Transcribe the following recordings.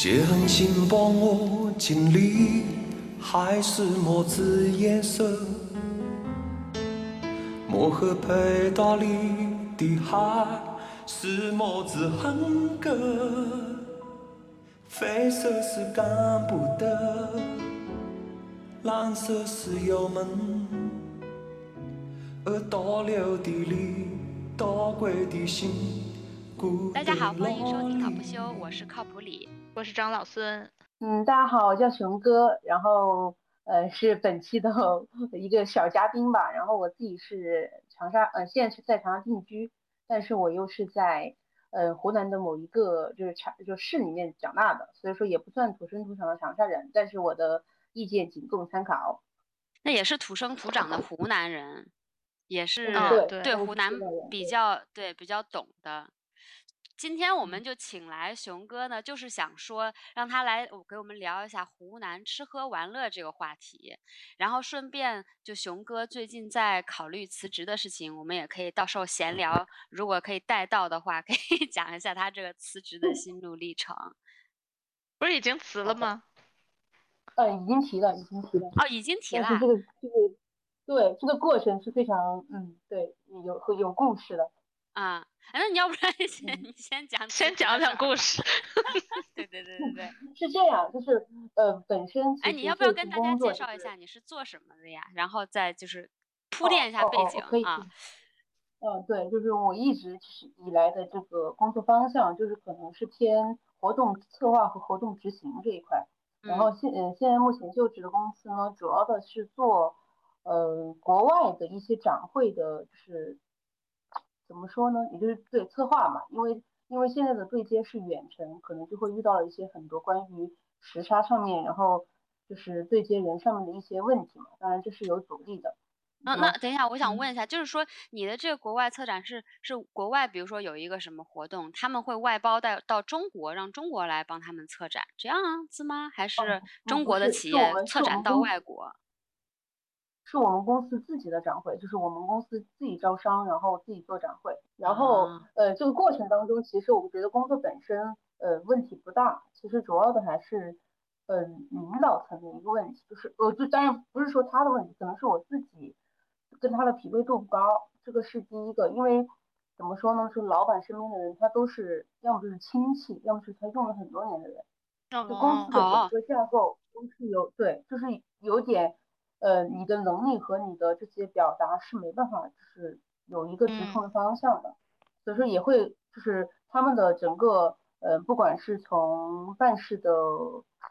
血痕轻帮我经历，还是墨子颜色？墨河配大里的海，是墨子恨歌。绯色是干不得，蓝色是油门，而倒流的泪，倒归的心。大家好，欢迎收听考不休，我是靠谱李。我是张老孙，嗯，大家好，我叫熊哥，然后呃是本期的一个小嘉宾吧，然后我自己是长沙，呃现在是在长沙定居，但是我又是在呃湖南的某一个就是长就市里面长大的，所以说也不算土生土长的长沙人，但是我的意见仅供参考。那也是土生土长的湖南人，也是对对湖南比较对比较懂的。今天我们就请来熊哥呢，就是想说让他来给我们聊一下湖南吃喝玩乐这个话题，然后顺便就熊哥最近在考虑辞职的事情，我们也可以到时候闲聊，如果可以带到的话，可以 讲一下他这个辞职的心路历程。不是已经辞了吗？呃，已经提了，已经提了。哦，已经提了。这个这个对这个过程是非常嗯对有有故事的。啊，那你要不然 先你先讲，先讲讲故事。对对对对对，是这样，就是呃，本身哎，你要不要跟大家介绍一下你是做什么的呀？然后再就是铺垫一下背景啊。嗯，对，就是我一直以来的这个工作方向，就是可能是偏活动策划和活动执行这一块。然后现呃现在目前就职的公司呢，主要的是做呃国外的一些展会的，就是。怎么说呢？也就是对策划嘛，因为因为现在的对接是远程，可能就会遇到了一些很多关于时差上面，然后就是对接人上面的一些问题嘛。当然这是有阻力的。那那等一下，我想问一下，就是说你的这个国外策展是是国外，比如说有一个什么活动，他们会外包带到中国，让中国来帮他们策展，这样子吗？还是中国的企业策展到外国？是我们公司自己的展会，就是我们公司自己招商，然后自己做展会。然后，呃，这个过程当中，其实我觉得工作本身，呃，问题不大。其实主要的还是，嗯，领导层的一个问题，就是，呃，就当然不是说他的问题，可能是我自己跟他的匹配度不高。这个是第一个，因为怎么说呢？是老板身边的人，他都是要么就是亲戚，要么是他用了很多年的人。就公司的整个架构都是有对，就是有点。呃，你的能力和你的这些表达是没办法，就是有一个直通的方向的，所以说也会就是他们的整个呃，不管是从办事的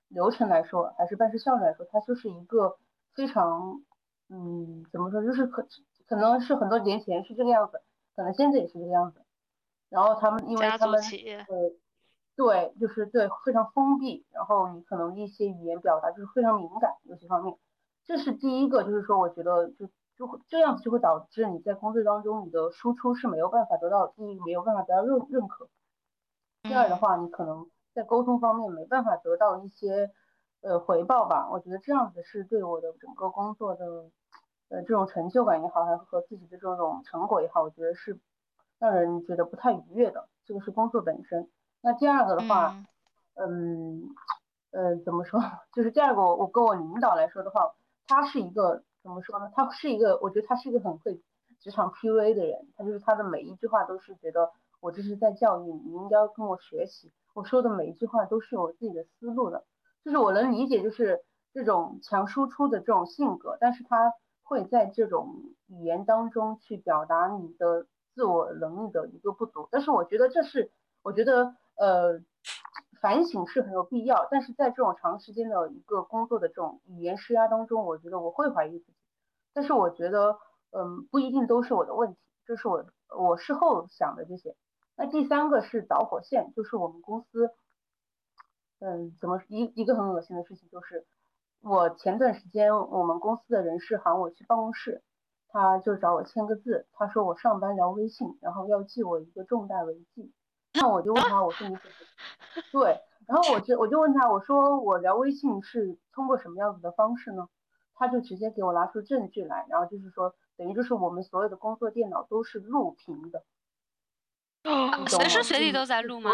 流程来说，还是办事效率来说，它就是一个非常嗯，怎么说，就是可可能是很多年前是这个样子，可能现在也是这个样子。然后他们因为他们呃，对，就是对非常封闭，然后你可能一些语言表达就是非常敏感，有些方面。这是第一个，就是说，我觉得就就会这样子就会导致你在工作当中，你的输出是没有办法得到第一没有办法得到认认可。第二的话，你可能在沟通方面没办法得到一些呃回报吧。我觉得这样子是对我的整个工作的呃这种成就感也好，还是和自己的这种成果也好，我觉得是让人觉得不太愉悦的。这个是工作本身。那第二个的话，嗯呃怎么说？就是第二个，我我跟我领导来说的话。他是一个怎么说呢？他是一个，我觉得他是一个很会职场 PUA 的人。他就是他的每一句话都是觉得我这是在教育你，你应该跟我学习。我说的每一句话都是有自己的思路的，就是我能理解，就是这种强输出的这种性格。但是他会在这种语言当中去表达你的自我能力的一个不足。但是我觉得这是，我觉得呃。反省是很有必要，但是在这种长时间的一个工作的这种语言施压当中，我觉得我会怀疑自己。但是我觉得，嗯，不一定都是我的问题，这是我我事后想的这些。那第三个是导火线，就是我们公司，嗯，怎么一一个很恶心的事情，就是我前段时间我们公司的人事喊我去办公室，他就找我签个字，他说我上班聊微信，然后要记我一个重大违纪。那我就问他，我说你怎么？对，然后我就我就问他，我说我聊微信是通过什么样子的方式呢？他就直接给我拿出证据来，然后就是说，等于就是我们所有的工作电脑都是录屏的，随时随地都在录吗？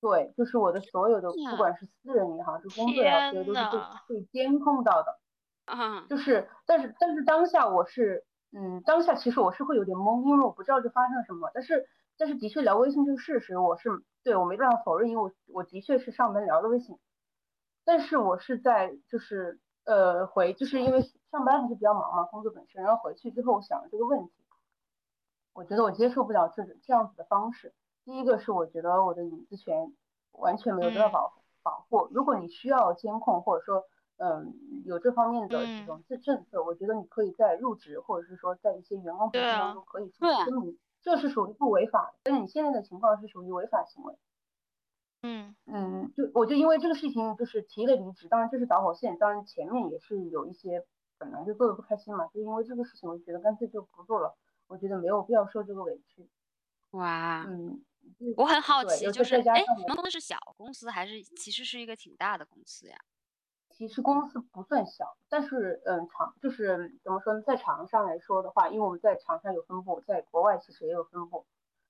对，就是我的所有的，不管是私人银行，是工作也好，这些都是被被监控到的。嗯，就是，但是但是当下我是，嗯，当下其实我是会有点懵，因为我不知道这发生了什么。但是但是的确聊微信这个事实，我是对我没办法否认，因为我我的确是上门聊的微信。但是我是在就是呃回，就是因为上班还是比较忙嘛，工作本身，然后回去之后我想了这个问题，我觉得我接受不了这这样子的方式。第一个是我觉得我的隐私权完全没有得到保保护。如果你需要监控或者说嗯有这方面的这种政政策，我觉得你可以在入职或者是说在一些员工培训当中可以说声明，这是属于不违法。但是你现在的情况是属于违法行为。嗯嗯，就我就因为这个事情就是提了离职，当然这是导火线，当然前面也是有一些本来就做的不开心嘛，就因为这个事情，我觉得干脆就不做了，我觉得没有必要受这个委屈。哇，嗯。我很好奇，就是哎，你们公司是小公司还是其实是一个挺大的公司呀？其实公司不算小，但是嗯，厂就是怎么说呢，在厂上来说的话，因为我们在厂上有分布，在国外其实也有分布，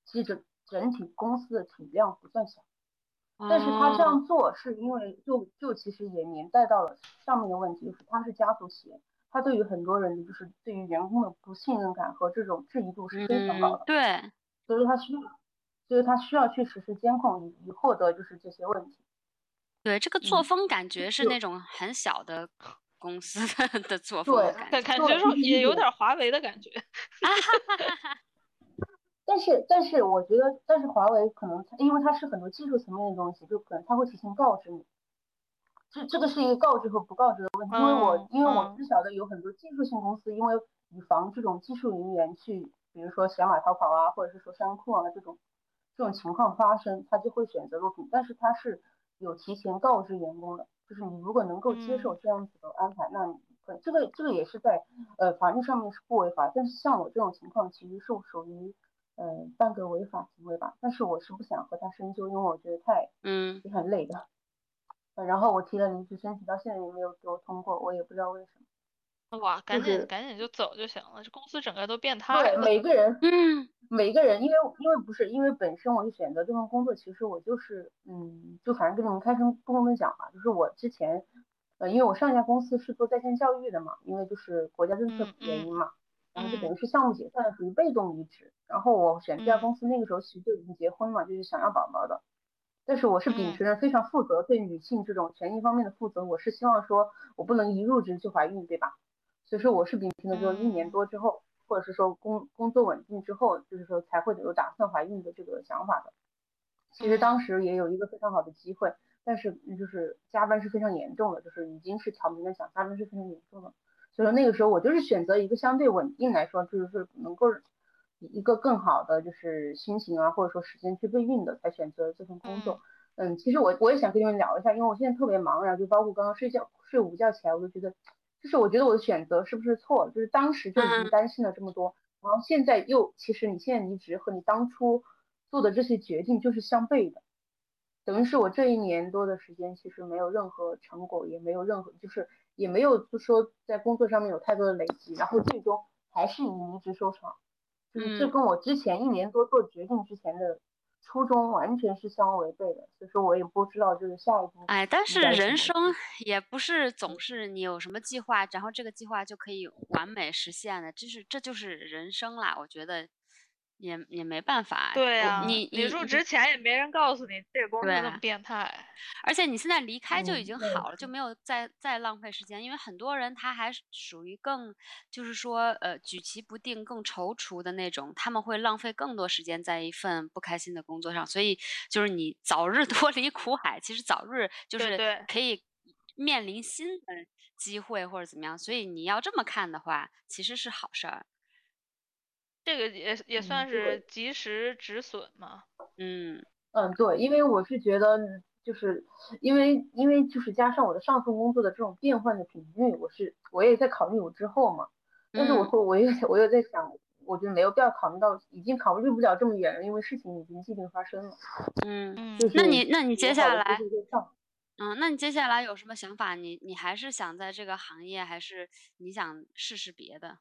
其实整整体公司的体量不算小。但是他这样做是因为就就其实也连带到了上面的问题，就是他是家族企业，他对于很多人就是对于员工的不信任感和这种质疑度是非常高的。对，所以他需要。所以他需要去实施监控，以以获得就是这些问题。对，这个作风感觉是那种很小的公司 的作风，对，感觉说也有点华为的感觉。但是，但是我觉得，但是华为可能因为它是很多技术层面的东西，就可能它会提前告知你。这这个是一个告知和不告知的问题，因为我因为我知晓的有很多技术性公司，因为以防这种技术人员去，比如说小马逃跑啊，或者是说山库啊这种。这种情况发生，他就会选择录屏，但是他是有提前告知员工的，就是你如果能够接受这样子的安排，那你这个这个也是在呃法律上面是不违法，但是像我这种情况其实是属于呃半个违法行为吧，但是我是不想和他深究，因为我觉得太嗯。也很累的，然后我提了离职申请，到现在也没有给我通过，我也不知道为什么。哇，赶紧赶紧就走就行了，这公司整个都变态了。对，每个人，嗯，每个人，因为因为不是，因为本身我就选择这份工作，其实我就是，嗯，就反正跟你们开诚布公的讲嘛，就是我之前，呃，因为我上一家公司是做在线教育的嘛，因为就是国家政策原因嘛，然后就等于是项目解散，属于被动离职。然后我选这家公司那个时候其实就已经结婚嘛，就是想要宝宝的。但是我是秉持着非常负责对女性这种权益方面的负责，我是希望说我不能一入职就怀孕，对吧？所以说我是秉承的，就是一年多之后，或者是说工工作稳定之后，就是说才会有打算怀孕的这个想法的。其实当时也有一个非常好的机会，但是就是加班是非常严重的，就是已经是挑明了讲加班是非常严重的。所以说那个时候我就是选择一个相对稳定来说，就是说能够一个更好的就是心情啊，或者说时间去备孕的，才选择这份工作。嗯，其实我我也想跟你们聊一下，因为我现在特别忙，然后就包括刚刚睡觉睡午觉起来，我就觉得。就是我觉得我的选择是不是错了？就是当时就已经担心了这么多，然后现在又其实你现在离职和你当初做的这些决定就是相悖的，等于是我这一年多的时间其实没有任何成果，也没有任何就是也没有就说在工作上面有太多的累积，然后最终还是以离职收场，就是这跟我之前一年多做决定之前的。初衷完全是相违背的，所以说我也不知道就是下一步。哎，但是人生也不是总是你有什么计划，然后这个计划就可以完美实现的，这是这就是人生啦，我觉得。也也没办法，对啊，你你入职前也没人告诉你这个公司这么变态，而且你现在离开就已经好了，就没有再再浪费时间，因为很多人他还属于更就是说呃举棋不定、更踌躇的那种，他们会浪费更多时间在一份不开心的工作上，所以就是你早日 脱离苦海，其实早日就是可以面临新的机会或者怎么样，所以你要这么看的话，其实是好事儿。这个也也算是及时止损嘛。嗯嗯，对，因为我是觉得，就是因为因为就是加上我的上份工作的这种变换的频率，我是我也在考虑我之后嘛。但是我说我又我又在想，我觉得没有必要考虑到，已经考虑不了这么远了，因为事情已经既定发生了。嗯嗯，那你那你接下来，嗯，那你接下来有什么想法？你你还是想在这个行业，还是你想试试别的？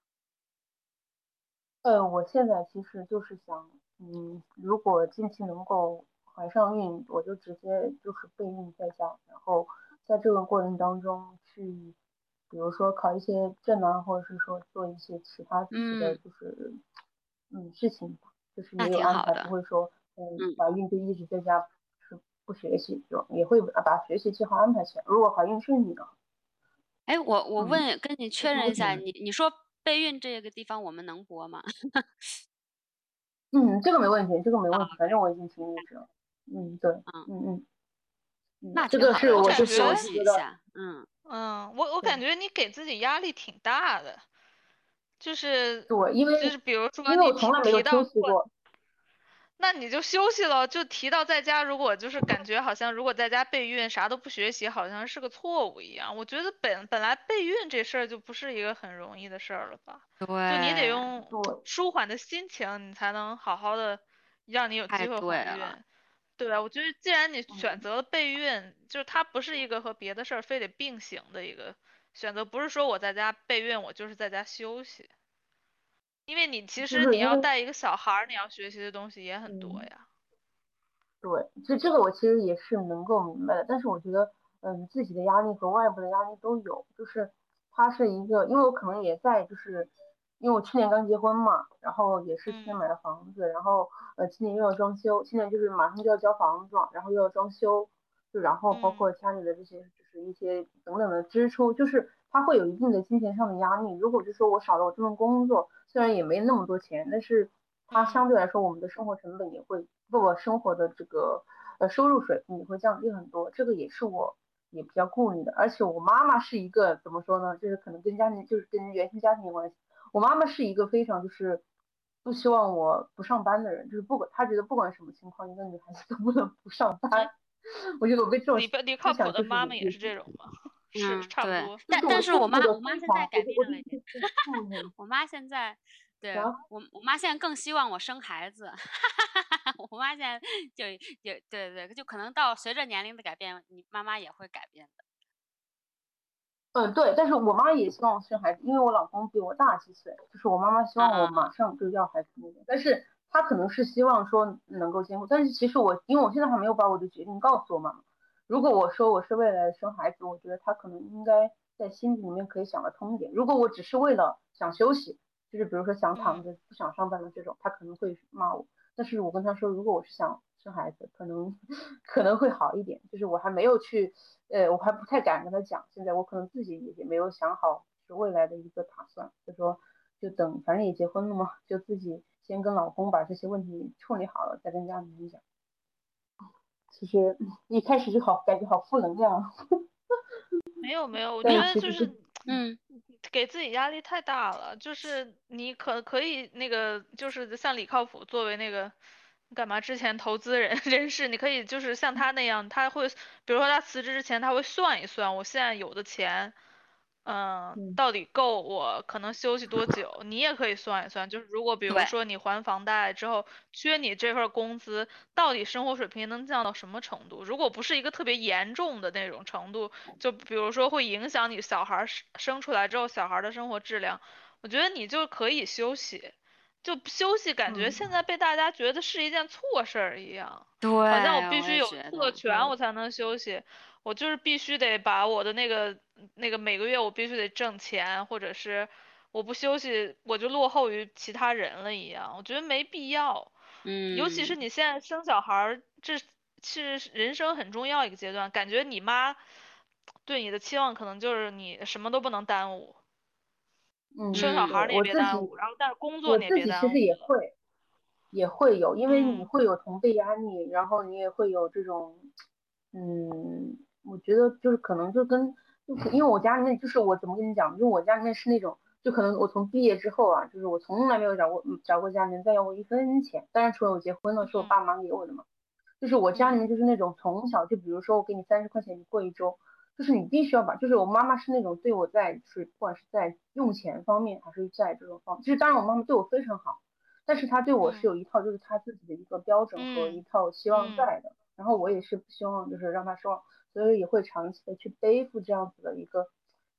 呃，我现在其实就是想，嗯，如果近期能够怀上孕，我就直接就是备孕在家，然后在这个过程当中去，比如说考一些证啊，或者是说做一些其他自己的就是嗯事情，就是没有安排，不会说嗯怀孕就一直在家是不学习，就也会把学习计划安排起来。如果怀孕顺利的，哎，我我问跟你确认一下，你你说备孕这个地方我们能播吗？嗯，这个没问题，这个没问题，反正我已经听你了。嗯，对，嗯嗯嗯，那这个是我就休息一下。嗯嗯，我我感觉你给自己压力挺大的，就是对，因为就是比如说因为我从来没有休息过。那你就休息了，就提到在家，如果就是感觉好像如果在家备孕啥都不学习，好像是个错误一样。我觉得本本来备孕这事儿就不是一个很容易的事儿了吧？对，就你得用舒缓的心情，你才能好好的让你有机会怀孕。对吧？我觉得既然你选择了备孕，就是它不是一个和别的事儿非得并行的一个选择，不是说我在家备孕，我就是在家休息。因为你其实你要带一个小孩儿，你要学习的东西也很多呀。对，这这个我其实也是能够明白的，但是我觉得，嗯，自己的压力和外部的压力都有，就是它是一个，因为我可能也在，就是因为我去年刚结婚嘛，然后也是去年买了房子，然后呃今年又要装修，现在就是马上就要交房子了，然后又要装修，就然后包括家里的这些就是一些等等的支出，就是它会有一定的金钱上的压力。如果就说我少了我这份工作。虽然也没那么多钱，但是它相对来说，我们的生活成本也会，不不，生活的这个呃收入水平也会降低很多，这个也是我也比较顾虑的。而且我妈妈是一个怎么说呢？就是可能跟家庭，就是跟原生家庭有关系。我妈妈是一个非常就是不希望我不上班的人，就是不管她觉得不管什么情况，一个女孩子都不能不上班。我觉得我被这种你你靠谱的妈妈也是这种吗？是差不多，但但是我妈我妈现在改变了一点，我妈现在，对我我妈现在更希望我生孩子，我妈现在就就对对，就可能到随着年龄的改变，你妈妈也会改变的。嗯，对，但是我妈也希望我生孩子，因为我老公比我大几岁，就是我妈妈希望我马上就要孩子那种，但是她可能是希望说能够兼顾，但是其实我因为我现在还没有把我的决定告诉我妈妈。如果我说我是为了生孩子，我觉得他可能应该在心里面可以想得通一点。如果我只是为了想休息，就是比如说想躺着不想上班的这种，他可能会骂我。但是我跟他说，如果我是想生孩子，可能 可能会好一点。就是我还没有去，呃，我还不太敢跟他讲。现在我可能自己也没有想好是未来的一个打算，就说就等，反正也结婚了嘛，就自己先跟老公把这些问题处理好了，再跟家里人讲。其实一开始就好，感觉好负能量。没有没有，我觉得就是嗯，给自己压力太大了。就是你可可以那个，就是像李靠谱作为那个干嘛之前投资人人士，你可以就是像他那样，他会比如说他辞职之前他会算一算，我现在有的钱。嗯，到底够我可能休息多久？你也可以算一算，就是如果比如说你还房贷之后缺你这份工资，到底生活水平能降到什么程度？如果不是一个特别严重的那种程度，就比如说会影响你小孩生生出来之后小孩的生活质量，我觉得你就可以休息，就休息感觉现在被大家觉得是一件错事儿一样，对，好像我必须有特权我才能休息。我就是必须得把我的那个那个每个月我必须得挣钱，或者是我不休息我就落后于其他人了一样，我觉得没必要。嗯，尤其是你现在生小孩儿，这是人生很重要一个阶段，感觉你妈对你的期望可能就是你什么都不能耽误。嗯，生小孩儿你也别耽误，然后但是工作你也别耽误。其实也会也会有，因为你会有同辈压力，然后你也会有这种嗯。我觉得就是可能就跟，就因为我家里面就是我怎么跟你讲，就我家里面是那种，就可能我从毕业之后啊，就是我从来没有找过找过家里面再要过一分钱，当然除了我结婚了是我爸妈给我的嘛，就是我家里面就是那种从小就比如说我给你三十块钱你过一周，就是你必须要把，就是我妈妈是那种对我在就是不管是在用钱方面还是在这种方，其实当然我妈妈对我非常好，但是她对我是有一套就是她自己的一个标准和一套希望在的，然后我也是不希望就是让她失望。所以也会长期的去背负这样子的一个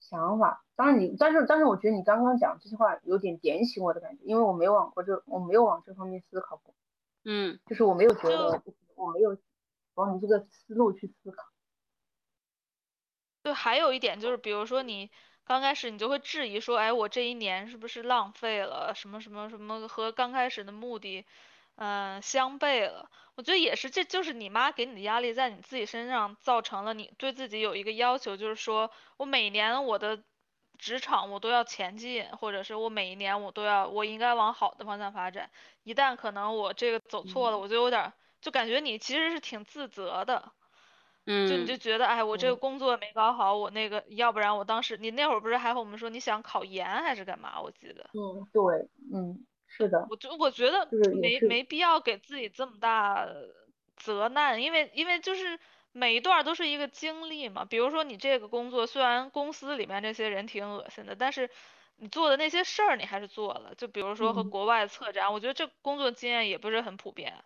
想法。当然你，但是但是我觉得你刚刚讲这句话有点点醒我的感觉，因为我没有往过这，我没有往这方面思考过。嗯，就是我没有觉得我没有往你这个思路去思考。对，还有一点就是，比如说你刚开始你就会质疑说，哎，我这一年是不是浪费了？什么什么什么和刚开始的目的，嗯，相悖了。我觉得也是，这就是你妈给你的压力，在你自己身上造成了你对自己有一个要求，就是说我每年我的职场我都要前进，或者是我每一年我都要，我应该往好的方向发展。一旦可能我这个走错了，我就有点，就感觉你其实是挺自责的。嗯，就你就觉得，哎，我这个工作没搞好，我那个，要不然我当时，你那会儿不是还和我们说你想考研还是干嘛？我记得。嗯，对，嗯，是的。我就我觉得没没必要给自己这么大责难，因为因为就是每一段都是一个经历嘛。比如说你这个工作，虽然公司里面这些人挺恶心的，但是你做的那些事儿你还是做了。就比如说和国外策展，我觉得这工作经验也不是很普遍。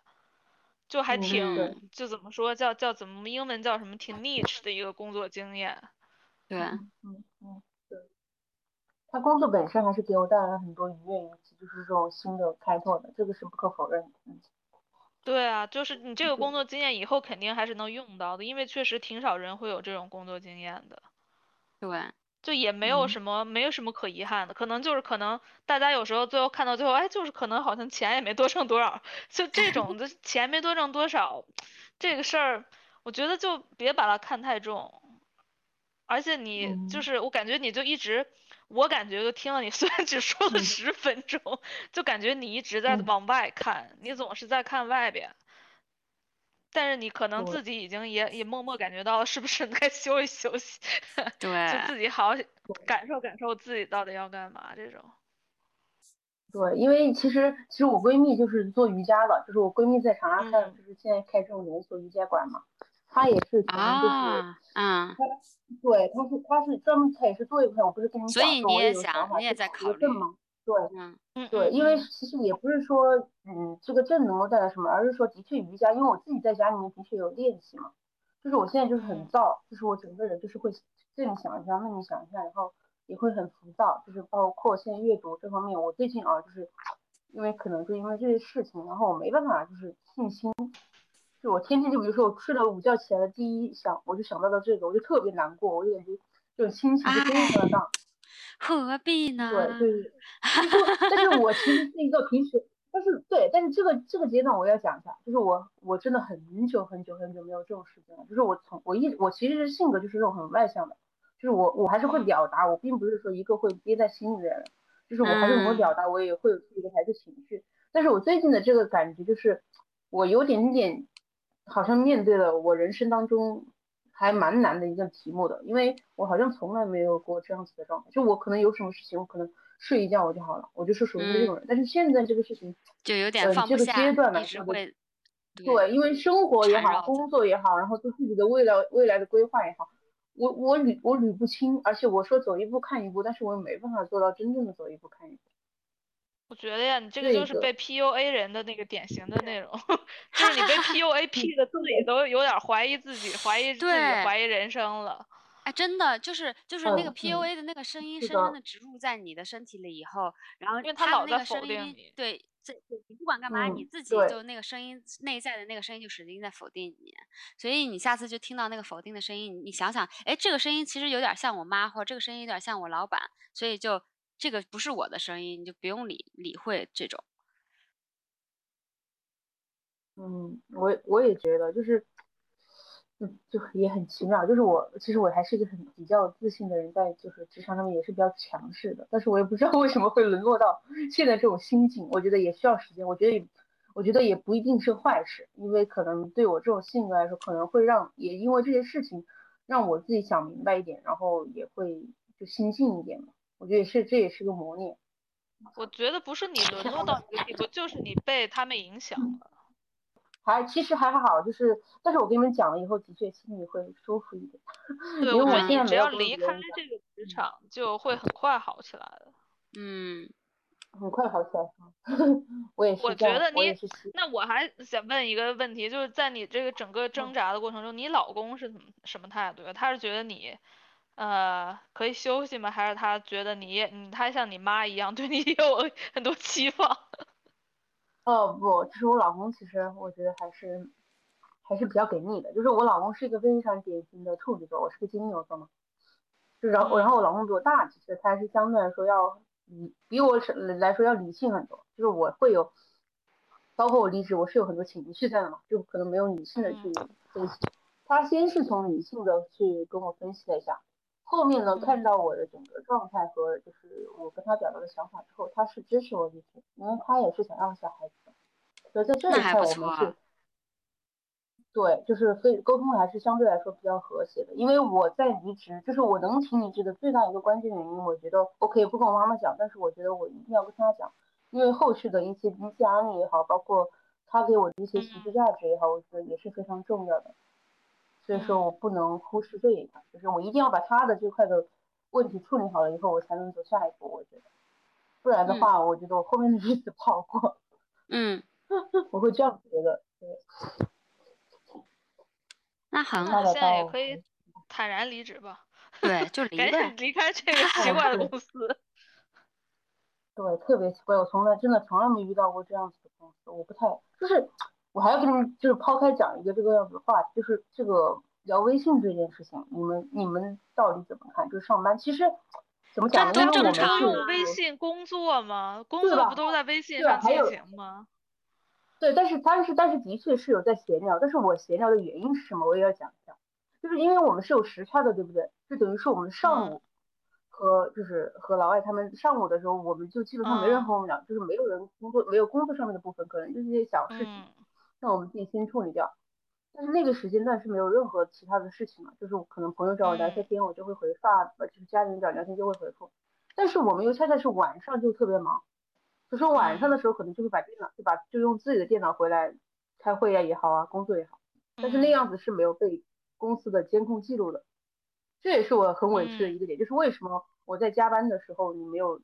就还挺，就怎么说叫叫怎么英文叫什么挺 niche 的一个工作经验，对，嗯他工作本身还是给我带来了很多愉悦以及就是这种新的开拓的，这个是不可否认的。对啊，就是你这个工作经验以后肯定还是能用到的，因为确实挺少人会有这种工作经验的。对。就也没有什么，没有什么可遗憾的，可能就是可能大家有时候最后看到最后，哎，就是可能好像钱也没多挣多少，就这种的 钱没多挣多少，这个事儿，我觉得就别把它看太重。而且你就是我感觉你就一直，我感觉就听了你虽然只说了十分钟，就感觉你一直在往外看，你总是在看外边。但是你可能自己已经也也默默感觉到了，是不是 该休息休息？对，就自己好好感受感受自己到底要干嘛这种。对，因为其实其实我闺蜜就是做瑜伽的，就是我闺蜜在长沙开，就是现在开这种连锁瑜伽馆嘛，她也是可能就是，嗯，她对，他是他是专门他也是做一块，我不是跟你讲说我也想法去考证吗？对，嗯，对，因为其实也不是说，嗯，这个证能够带来什么，而是说的确瑜伽，因为我自己在家里面的确有练习嘛，就是我现在就是很燥，就是我整个人就是会这里想一下，那里想一下，然后也会很浮躁，就是包括现在阅读这方面，我最近啊，就是因为可能就因为这些事情，然后我没办法就是静心，就我天天就比如说我睡了午觉起来的第一想，我就想到了这个，我就特别难过，我就感觉这种心情就非常的荡。何必呢？对对，但是我其实是一个平时，但是对，但是这个这个阶段我要讲一下，就是我我真的很久很久很久没有这种时间了，就是我从我一我其实是性格就是那种很外向的，就是我我还是会表达，我并不是说一个会憋在心里的人，就是我还是能够表达，我也会有自己的孩子情绪，但是我最近的这个感觉就是我有点点好像面对了我人生当中。还蛮难的一个题目的，因为我好像从来没有过这样子的状态，就我可能有什么事情，我可能睡一觉我就好了，我就是属于这种人。但是现在这个事情就有点放不下，这个阶段呢，对，因为生活也好，工作也好，然后对自己的未来未来的规划也好，我我捋我捋不清，而且我说走一步看一步，但是我又没办法做到真正的走一步看一步。我觉得呀，你这个就是被 PUA 人的那个典型的内容，就是你被 PUA P 的自己都有点怀疑自己，怀疑自己，怀疑人生了。哎，真的就是就是那个 PUA 的那个声音深深的植入在你的身体里以后，然后因为他老在否定你，对，这你不管干嘛，你自己就那个声音内在的那个声音就使劲在否定你，所以你下次就听到那个否定的声音，你想想，哎，这个声音其实有点像我妈，或者这个声音有点像我老板，所以就。这个不是我的声音，你就不用理理会这种。嗯，我我也觉得，就是，嗯，就也很奇妙。就是我其实我还是一个很比较自信的人，在就是职场上面也是比较强势的。但是我也不知道为什么会沦落到现在这种心境。我觉得也需要时间。我觉得也，我觉得也不一定是坏事，因为可能对我这种性格来说，可能会让也因为这些事情让我自己想明白一点，然后也会就心静一点嘛。我觉得是，这也是个磨练。我觉得不是你沦落到这个地步，就是你被他们影响了。还其实还好，就是，但是我跟你们讲了以后，的确心里会舒服一点。对，我觉得你只要离开这个职场，就会很快好起来的。嗯，很快好起来。我也是。我觉得你，那我还想问一个问题，就是在你这个整个挣扎的过程中，你老公是怎么什么态度？他是觉得你？呃，可以休息吗？还是他觉得你，你他像你妈一样 对你有很多期望？哦不，其实我老公其实我觉得还是还是比较给力的。就是我老公是一个非常典型的处女座，我是个金牛座嘛。就然后然后我老公比我大，其实他是相对来说要理比我来说要理性很多。就是我会有，包括我离职，我是有很多情绪在的嘛，就可能没有理性的去分析。他先是从理性的去跟我分析了一下，后面呢看到我的整个状态和就是我跟他表达的想法之后，他是支持我离职，因为他也是想要小孩子的。所以在这一块我们是，对，就是非沟通还是相对来说比较和谐的。因为我在离职，就是我能提离职的最大一个关键原因，我觉得我可以不跟我妈妈讲，但是我觉得我一定要跟他讲，因为后续的一些一些压力也好，包括他给我的一些情绪价值也好，我觉得也是非常重要的。所以说我不能忽视这一块，就是我一定要把他的这块的问题处理好了以后，我才能走下一步。我觉得，不然的话，我觉得我后面的日子不好过。嗯，我会这样觉得。对。那很好，现在也可以坦然离职吧。对，就 离开离开这个奇怪的公司。对，特别奇怪，我从来真的从来没遇到过这样子的公司，我不太就是。我还要跟你们就是抛开讲一个这个样子的话题，就是这个聊微信这件事情，你们你们到底怎么看？就是上班其实怎么讲？这正常用微信工作吗？工作不都在微信上进行吗？对，但是但是但是的确是有在闲聊，但是我闲聊的原因是什么？我也要讲一下，就是因为我们是有时差的，对不对？就等于是我们上午和就是和老外他们上午的时候，我们就基本上没人和我们聊，就是没有人工作，没有工作上面的部分，可能就是一些小事情。那我们自己先处理掉，但是那个时间段是没有任何其他的事情嘛，就是可能朋友找我聊下天，我就会回发，就是家里人找聊天就会回复。但是我们又恰恰是晚上就特别忙，就说晚上的时候可能就会把电脑，就把就用自己的电脑回来开会呀也好啊，工作也好，但是那样子是没有被公司的监控记录的，这也是我很委屈的一个点，就是为什么我在加班的时候你没有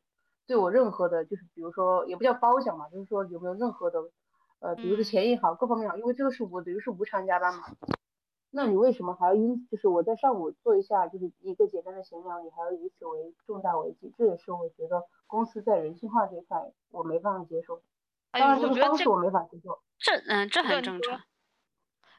对我任何的，就是比如说也不叫褒奖嘛，就是说有没有任何的。呃，比如说钱也好，各方面好，因为这个是我等于是无偿加班嘛，那你为什么还要因就是我在上午做一下就是一个简单的闲聊，你还要以此为重大违纪？这也是我觉得公司在人性化这一块我没办法接受。当然这个方式我没法接受。这嗯，这很正常。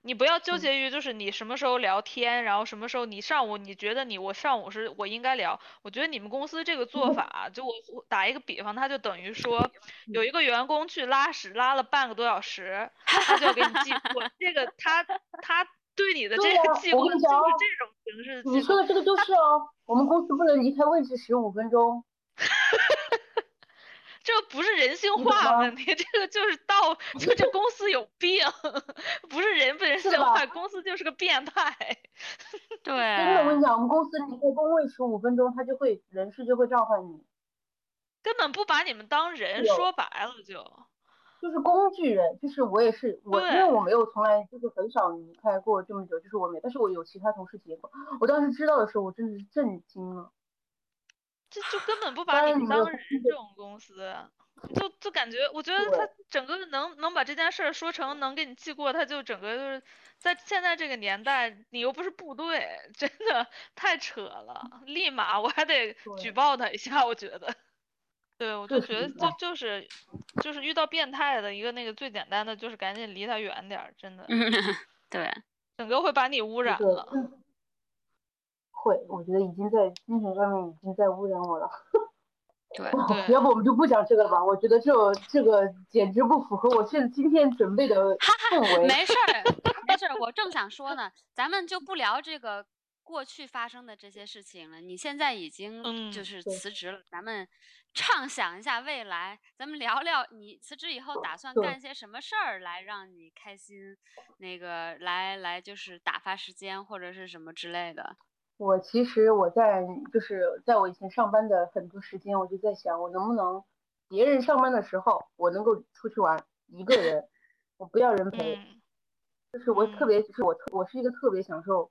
你不要纠结于就是你什么时候聊天，然后什么时候你上午你觉得你我上午是我应该聊，我觉得你们公司这个做法，就我打一个比方，他就等于说有一个员工去拉屎拉了半个多小时，他就给你记过，这个他他对你的这个记过就是这种形式。你说的这个就是哦，我们公司不能离开位置十五分钟。这不是人性化问题，这个就是到就 这公司有病，不是人不人性化，公司就是个变态。对，真的我跟你讲，我们公司离开工位十五分钟，他就会人事就会召唤你，根本不把你们当人，说白了就就是工具人，就是我也是我，因为我没有从来就是很少离开过这么久，就是我没，但是我有其他同事结过，我当时知道的时候，我真的是震惊了。这就根本不把你当人，这种公司，就就感觉，我觉得他整个能能把这件事儿说成能给你记过，他就整个就是在现在这个年代，你又不是部队，真的太扯了，立马我还得举报他一下，我觉得，对，我就觉得就就是就是遇到变态的一个那个最简单的就是赶紧离他远点儿，真的，对，整个会把你污染了。会，我觉得已经在精神上面已经在污染我了。对，要不我们就不讲这个了吧？我觉得这这个简直不符合我现今天准备的氛围。没事儿，没事儿，我正想说呢，咱们就不聊这个过去发生的这些事情了。你现在已经就是辞职了，咱们畅想一下未来，咱们聊聊你辞职以后打算干些什么事儿来让你开心，那个来来就是打发时间或者是什么之类的。我其实我在就是在我以前上班的很多时间，我就在想，我能不能别人上班的时候，我能够出去玩一个人，我不要人陪，就是我特别就是我特我是一个特别享受，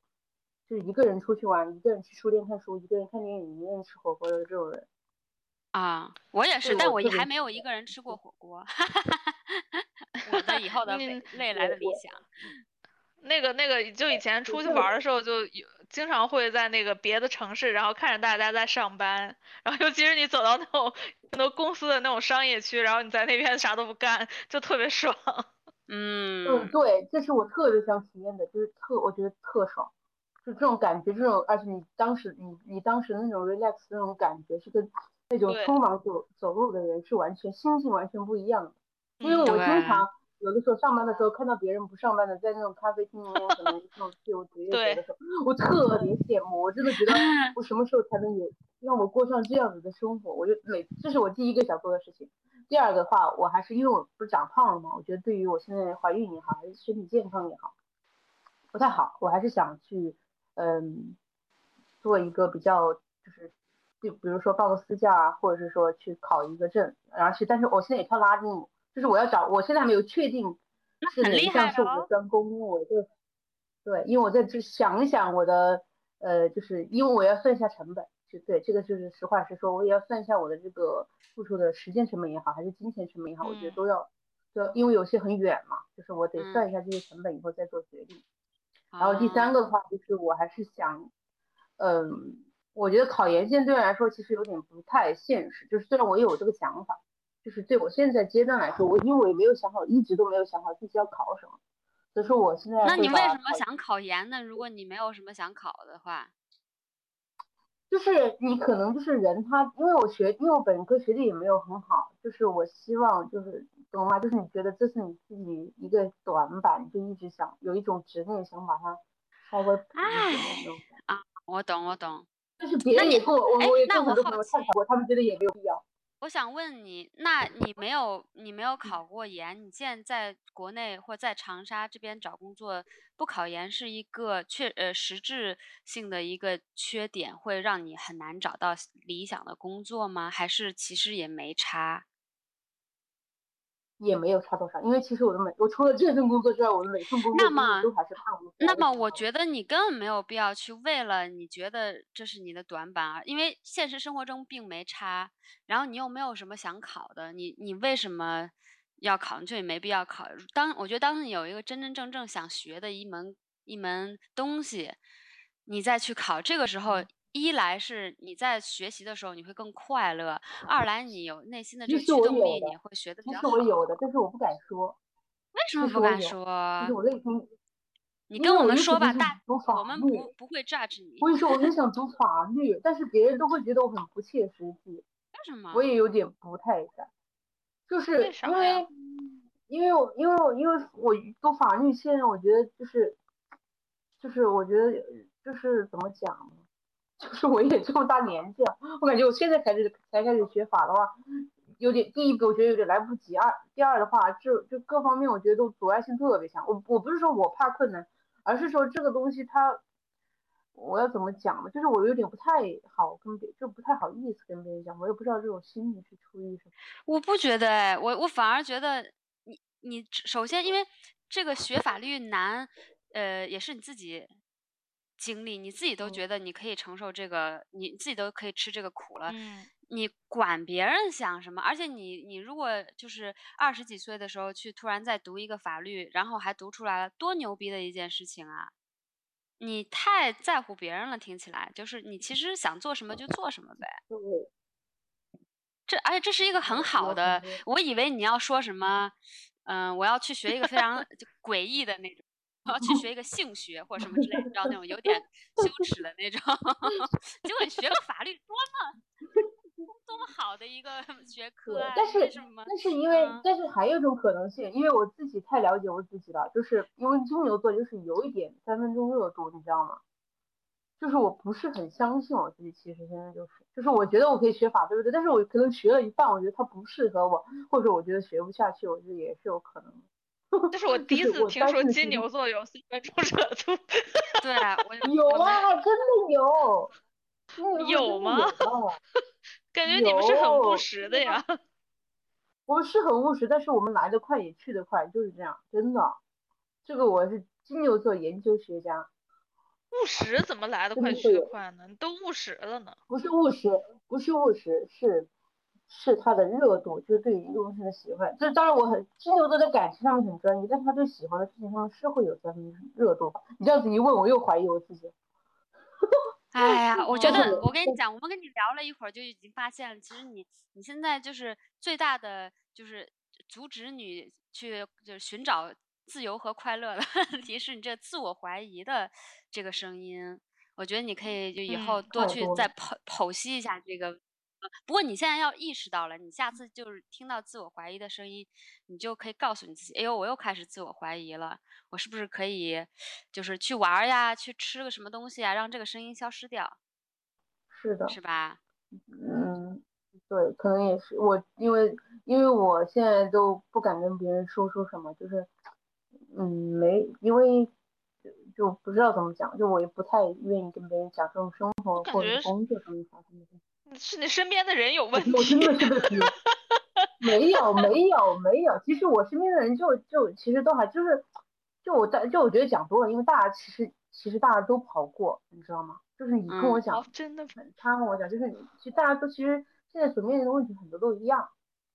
就是一个人出去玩，一个人去书店看书，一个人看电影，一个人吃火锅的这种人。啊，我也是，但我还没有一个人吃过火锅，我的以后的 未来的理想。那个那个，就以前出去玩的时候，就有经常会在那个别的城市，然后看着大家在上班，然后尤其是你走到那种很多公司的那种商业区，然后你在那边啥都不干，就特别爽。嗯嗯，对，这是我特别想体验的，就是特我觉得特爽，就这种感觉，这种而且你当时你你当时那种 relax 那种感觉，是跟那种匆忙走走路的人是完全心境完全不一样的。因为我经常有的时候上班的时候看到别人不上班的，在那种咖啡厅可能 那种自由职业者的时候，我特别羡慕，我真的觉得我什么时候才能有让我过上这样子的生活？我就每这是我第一个想做的事情。第二个话，我还是因为我不是长胖了嘛，我觉得对于我现在怀孕也好，还是身体健康也好，不太好。我还是想去，嗯，做一个比较，就是，就比如说报个私教啊，或者是说去考一个证，然后去。但是我现在也跳拉丁舞，就是我要找，我现在还没有确定是哪一项是我的专攻，我就，对，因为我在这想一想我的，呃，就是因为我要算一下成本。就对，这个就是实话实说，我也要算一下我的这个付出的时间成本也好，还是金钱成本也好，我觉得都要，就因为有些很远嘛，就是我得算一下这些成本以后再做决定。然后第三个的话，就是我还是想，嗯，我觉得考研现在对我来说其实有点不太现实，就是虽然我有这个想法，就是对我现在阶段来说，我因为我也没有想好，一直都没有想好自己要考什么，所以说我现在。那你为什么想考研呢？如果你没有什么想考的话？就是你可能就是人他，因为我学，因为我本科学历也没有很好，就是我希望就是懂吗？就是你觉得这是你自己一个短板，你就一直想有一种执念，想把它稍微补一点。啊，我懂，我懂。就是别人也跟我，我我也跟很多朋友探讨过，他们觉得也没有必要。我想问你，那你没有你没有考过研，你现在在国内或在长沙这边找工作，不考研是一个确呃实质性的一个缺点，会让你很难找到理想的工作吗？还是其实也没差？也没有差多少，因为其实我的每我除了这份工作之外，我的每份工作都还是看我。那么我觉得你根本没有必要去为了你觉得这是你的短板啊，因为现实生活中并没差，然后你又没有什么想考的，你你为什么要考？就也没必要考。当我觉得当你有一个真真正正想学的一门一门东西，你再去考，这个时候。一来是你在学习的时候你会更快乐，二来你有内心的这个驱动力，你会学的比较好。其实我有的，但是我不敢说。为什么不敢说？就是我内心。你跟我们说吧，大我们不不会 judge 你。我跟你说，我很想 读法律，但是别人都会觉得我很不切实际。为什么？我也有点不太敢，就是因为，因为我因为我因为我读法律，现在我觉得就是，就是我觉得就是怎么讲呢？就是我也这么大年纪了，我感觉我现在开始才开始学法的话，有点第一个我觉得有点来不及，二第二的话就就各方面我觉得都阻碍性特别强。我我不是说我怕困难，而是说这个东西它，我要怎么讲呢？就是我有点不太好跟别就不太好意思跟别人讲，我也不知道这种心理是出于什么。我不觉得哎，我我反而觉得你你首先因为这个学法律难，呃，也是你自己。经历你自己都觉得你可以承受这个，你自己都可以吃这个苦了。嗯，你管别人想什么？而且你你如果就是二十几岁的时候去突然再读一个法律，然后还读出来了，多牛逼的一件事情啊！你太在乎别人了，听起来就是你其实想做什么就做什么呗。这而且这是一个很好的，我以为你要说什么，嗯，我要去学一个非常 诡异的那种。我要去学一个性学或者什么之类，你知道那种有点羞耻的那种。结果你学个法律，多么多么好的一个学科啊！但是但是因为但是还有一种可能性，因为我自己太了解我自己了，就是因为金牛座就是有一点三分钟热度，你知道吗？就是我不是很相信我自己，其实现在就是，就是我觉得我可以学法，对不对？但是我可能学了一半，我觉得它不适合我，或者我觉得学不下去，我觉得也是有可能。这是我 第一次听说金牛座有三分钟热度。对，有啊，真的有。有吗？感觉你们是很务实的呀。我们是很务实，但是我们来的快也去的快，就是这样，真的。这个我是金牛座研究学家。务实怎么来得快去得快呢？都务实了呢。不是务实，不是务实，是。是他的热度，就是对于一个东西的喜欢。就是当然，我很金牛座在感情上面很专一，但他对喜欢的事情上是会有三分热度。你这样子一问，我又怀疑我自己。哎呀，我觉得我跟你讲，我们跟你聊了一会儿，就已经发现了，其实你你现在就是最大的就是阻止你去就是寻找自由和快乐的问题是你这自我怀疑的这个声音。我觉得你可以就以后多去再剖剖析一下这个。不过你现在要意识到了，你下次就是听到自我怀疑的声音，你就可以告诉你自己：哎呦，我又开始自我怀疑了，我是不是可以就是去玩呀，去吃个什么东西啊，让这个声音消失掉？是的，是吧？嗯，对，可能也是我，因为因为我现在都不敢跟别人说说什么，就是嗯，没，因为就就不知道怎么讲，就我也不太愿意跟别人讲这种生活或者工作上面发生的事情。是你身边的人有问题？我真的是个 没有没有没有，其实我身边的人就就其实都还就是，就我大就我觉得讲多了，因为大家其实其实大家都跑过，你知道吗？就是你跟我讲，真的，他跟我讲，就是其实大家都其实现在所面临的问题很多都一样，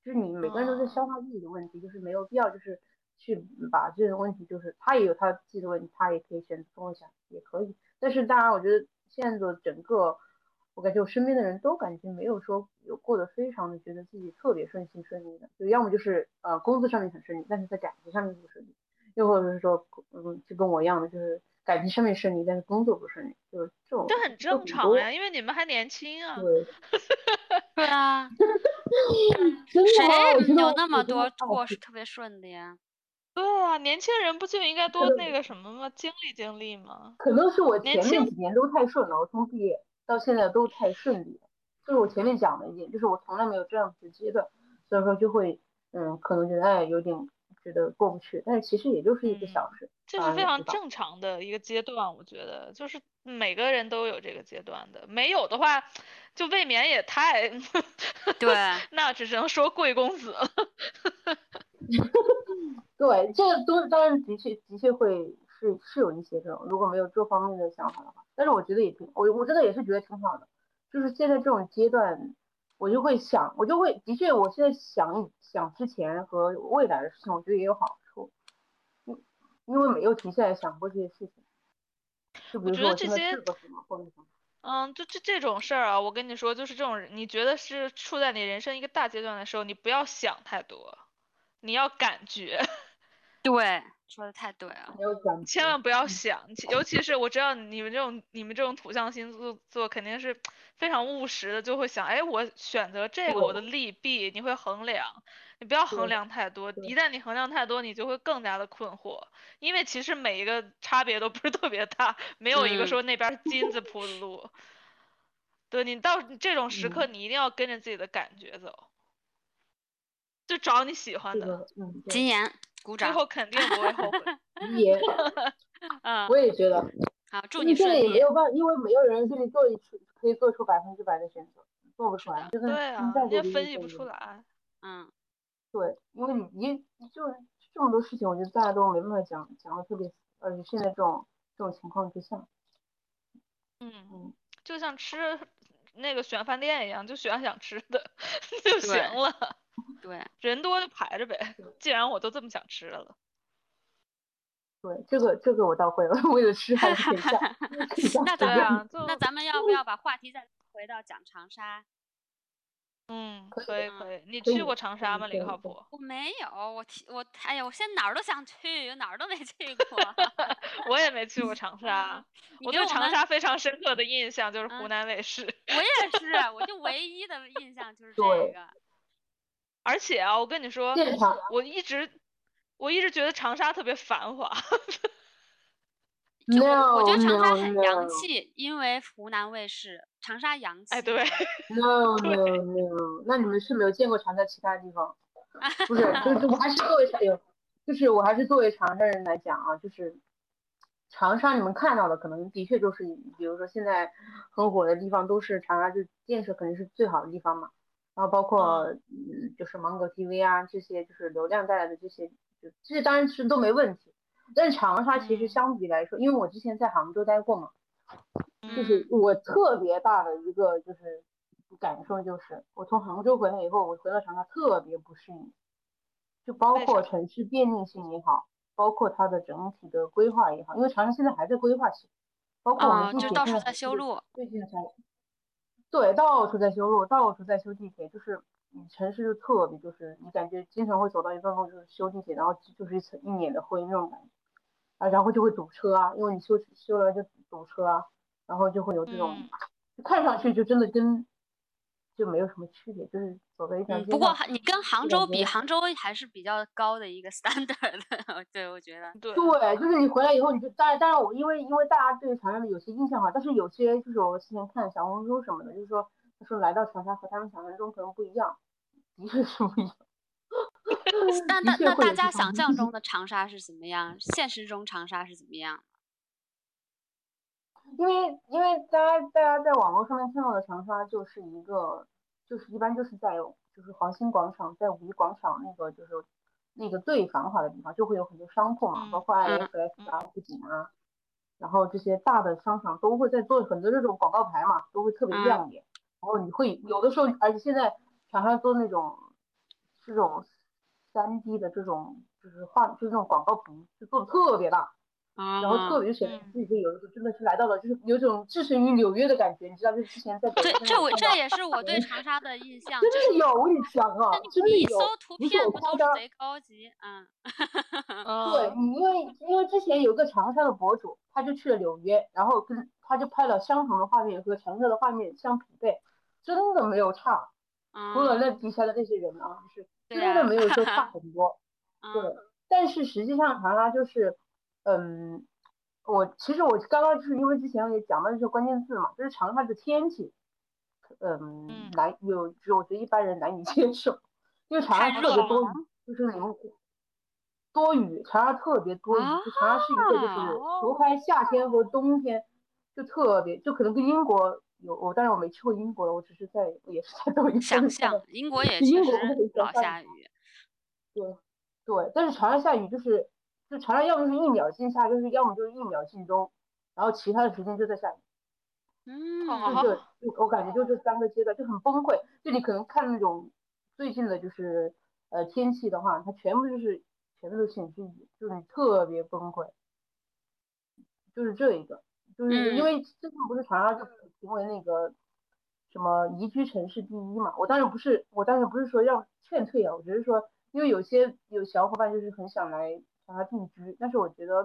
就是你每个人都在消化自己的问题，就是没有必要就是去把这个问题，就是他也有他自己的问题，他也可以选择跟我讲，也可以。但是当然，我觉得现在的整个。我感觉我身边的人都感觉没有说有过得非常的觉得自己特别顺心顺利的，就要么就是呃工资上面很顺利，但是在感情上面不顺利，又或者是说嗯就跟我一样的，就是感情上面顺利，但是工作不顺利，就是这种。这很正常呀，因为你们还年轻啊。对。对啊。谁有那么多过是特别顺的呀？对啊，年轻人不就应该多那个什么吗？经历经历吗？可能是我前面几年都太顺了，我从毕业。到现在都太顺利了，就是我前面讲的一点，就是我从来没有这样直接的，所以说就会，嗯，可能觉得哎有点觉得过不去，但是其实也就是一个小时，这是非常正常的一个阶段，我觉得就是每个人都有这个阶段的，没有的话，就未免也太，对，那只能说贵公子了，对，这个都当然的确的确会是是有一些这种，如果没有这方面的想法的话。但是我觉得也挺，我我真的也是觉得挺好的，就是现在这种阶段，我就会想，我就会的确，我现在想想之前和未来的事情，我觉得也有好处，因因为没有停下来想过这些事情。就比如说这些，嗯，就这这种事儿啊，我跟你说，就是这种，你觉得是处在你人生一个大阶段的时候，你不要想太多，你要感觉。对。说的太对了，千万不要想，尤其是我知道你们这种你们这种土象星座座肯定是非常务实的，就会想，哎，我选择这个我的利弊，你会衡量，你不要衡量太多，一旦你衡量太多，你就会更加的困惑，因为其实每一个差别都不是特别大，没有一个说那边金子铺的路，对你到这种时刻，你一定要跟着自己的感觉走，就找你喜欢的，金言。鼓掌，最后肯定不会后悔。也，嗯，我也觉得。好，祝你顺利。现在也没有办，因为没有人给你做一次，可以做出百分之百的选择，做不出来。对啊，你也分析不出来。嗯，对，因为你你就是这么多事情，我觉得大家都没办法讲讲的特别，而且现在这种这种情况之下，嗯嗯，就像吃那个选饭店一样，就选想吃的 就行了。对，人多就排着呗。既然我都这么想吃了，对，这个这个我倒会了，为了吃还是可以下。那咱们那咱们要不要把话题再回到讲长沙？嗯，可以可以。你去过长沙吗？李靠谱？我没有，我提我哎呀，我现在哪儿都想去，哪儿都没去过。我也没去过长沙，我对长沙非常深刻的印象就是湖南卫视。我也 是，我就唯一的印象就是这个。而且啊，我跟你说，我一直我一直觉得长沙特别繁华。我我觉得长沙很洋气，因为湖南卫视，长沙洋气。哎，对。No no no，那你们是没有见过长沙其他地方？不是，就是 我还是作为长，就是我还是作为长沙人来讲啊，就是长沙你们看到的可能的确就是，比如说现在很火的地方都是长沙，就建设肯定是最好的地方嘛。然后包括嗯，就是芒果 TV 啊这些，就是流量带来的这些，就这些当然是都没问题。但是长沙其实相比来说，因为我之前在杭州待过嘛，就是我特别大的一个就是感受就是，我从杭州回来以后，我回到长沙特别不适应，就包括城市便利性也好，包括它的整体的规划也好，因为长沙现在还在规划期，包括我们就到处在修路，最近才。对，到处在修路，到处在修地铁，就是你城市就特别就是你感觉经常会走到一段路就是修地铁，然后就是一层一脸的灰那种感觉，啊，然后就会堵车啊，因为你修修了就堵车啊，然后就会有这种，看上去就真的跟。就没有什么区别，就是走在一条街不过你跟杭州比，杭州还是比较高的一个 standard 的。对，我觉得。对。对，就是你回来以后，你就当然，当然我因为因为大家对长沙的有些印象哈，但是有些就是我之前看小红书什么的，就是说他说来到长沙和他们想象中可能不一样，的确是不一样。那那那大家想象中 的长沙是怎么样？现实中长沙是怎么样？因为因为大家大家在网络上面看到的长沙就是一个，就是一般就是在就是黄兴广场在五一广场那个就是那个最繁华的地方，就会有很多商铺嘛，包括 IFS 啊、富锦啊，然后这些大的商场都会在做很多这种广告牌嘛，都会特别亮眼。然后你会有的时候，而且现在长沙做那种这种三 D 的这种就是画，就是那种广告屏，就做的特别大。然后特别显得自己有的时候真的是来到了，就是有种置身于纽约的感觉，你知道，就之前在对，这我这也是我对长沙的印象，真的有，我跟你讲啊，真的有，你搜图片不都是贼高级，嗯，对你，因为因为之前有个长沙的博主，他就去了纽约，然后跟他就拍了相同的画面和长沙的画面相匹配，真的没有差，除了那底下的那些人啊，就是真的没有说 差很多，对，但是实际上长沙就是。嗯，我其实我刚刚就是因为之前也讲到一些关键字嘛，就是长沙的天气，嗯，难有就我觉得一般人难以接受，因为长沙特别多雨，就是那种多雨，长沙特别多雨，就长沙是一个就是除开夏天和冬天，就特别就可能跟英国有我，当然我没去过英国了，我只是在也是在抖音上想象英国也确实老下雨，对对，但是长沙下雨就是。就常常要么就是一秒进下，就是要么就是一秒进中，然后其他的时间就在下雨。嗯，就就我感觉就这三个阶段就很崩溃。就你可能看那种最近的，就是呃天气的话，它全部就是全部都显示雨，就是你特别崩溃。就是这一个，就是因为最近不是长沙就评为那个什么宜居城市第一嘛？我当然不是，我当然不是说要劝退啊，我只是说，因为有些有小伙伴就是很想来。长沙定居，但是我觉得，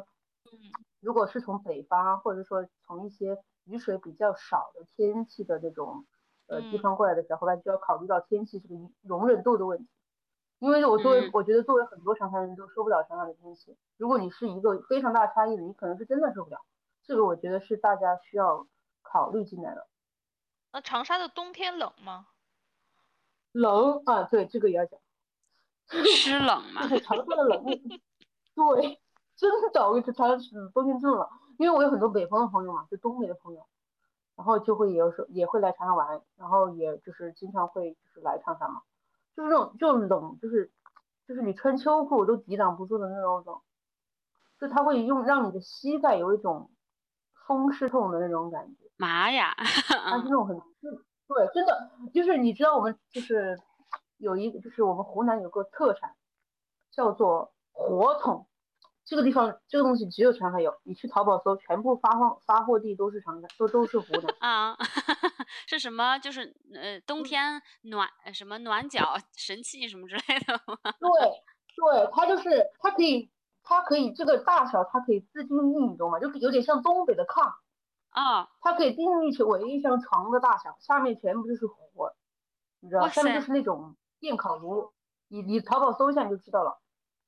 嗯，如果是从北方，或者说从一些雨水比较少的天气的这种呃地方过来的小伙伴，就要考虑到天气这个容忍度的问题。因为我作为我觉得作为很多长沙人都受不了长沙的天气。如果你是一个非常大差异的，你可能是真的受不了。这个我觉得是大家需要考虑进来了。那长沙的冬天冷吗？冷啊，对，这个也要讲。湿冷吗？就是长沙的冷。对，真的，我跟你说，长沙是冬天真冷，因为我有很多北方的朋友嘛，就东北的朋友，然后就会有时候也会来长沙玩，然后也就是经常会就是来长沙嘛，就是那种就冷，就是就是你穿秋裤都抵挡不住的那种冷，就它会用让你的膝盖有一种风湿痛的那种感觉。妈呀！它是那种很对，真的就是你知道我们就是有一个就是我们湖南有个特产叫做。火筒，这个地方这个东西只有长沙有，你去淘宝搜，全部发放发货地都是长沙，都都是湖南啊。是什么？就是呃冬天暖什么暖脚神器什么之类的吗？对对，它就是它可以它可以这个大小它可以自定义，你懂吗？就有点像东北的炕啊，它可以定义成为像床的大小，下面全部就是火，你知道，下面就是那种电烤炉，你你淘宝搜一下你就知道了。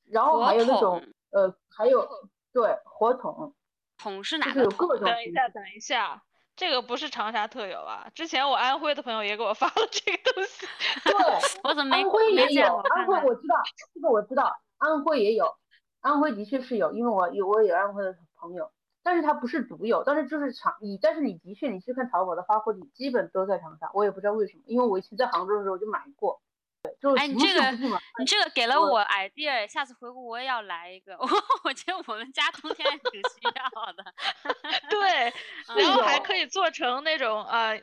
然后还有那种呃，还有对火筒，筒是哪个筒？等一下，等一下，这个不是长沙特有啊。之前我安徽的朋友也给我发了这个东西。对，我怎么没安徽也有？安徽我知道，这个我知道，安徽也有，安徽的确是有，因为我有我有安徽的朋友，但是它不是独有，但是就是长你，但是你的确你去看淘宝的发货地，基本都在长沙，我也不知道为什么，因为我以前在杭州的时候就买过。对哎，你这个你这个给了我 idea，下次回国我也要来一个。我我觉得我们家冬天挺需要的。对，然后还可以做成那种呃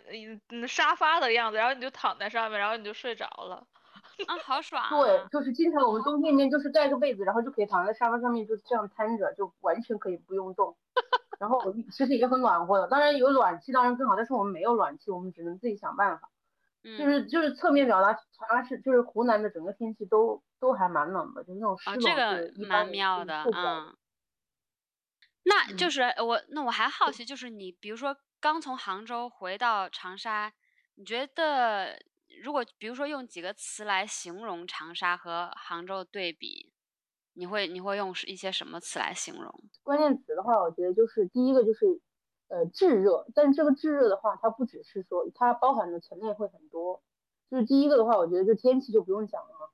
嗯沙发的样子，然后你就躺在上面，然后你就睡着了。啊，好爽。对，就是经常我们冬天间就是盖个被子，然后就可以躺在沙发上面，就这样瘫着，就完全可以不用动。然后其实也很暖和的，当然有暖气当然更好，但是我们没有暖气，我们只能自己想办法。就是就是侧面表达长沙市就是湖南的整个天气都都还蛮冷的，就那种湿冷是蛮妙的，嗯。那就是我那我还好奇，就是你比如说刚从杭州回到长沙，你觉得如果比如说用几个词来形容长沙和杭州的对比，你会你会用一些什么词来形容？关键词的话，我觉得就是第一个就是。呃，炙热，但这个炙热的话，它不只是说，它包含的层面会很多。就是第一个的话，我觉得就天气就不用讲了。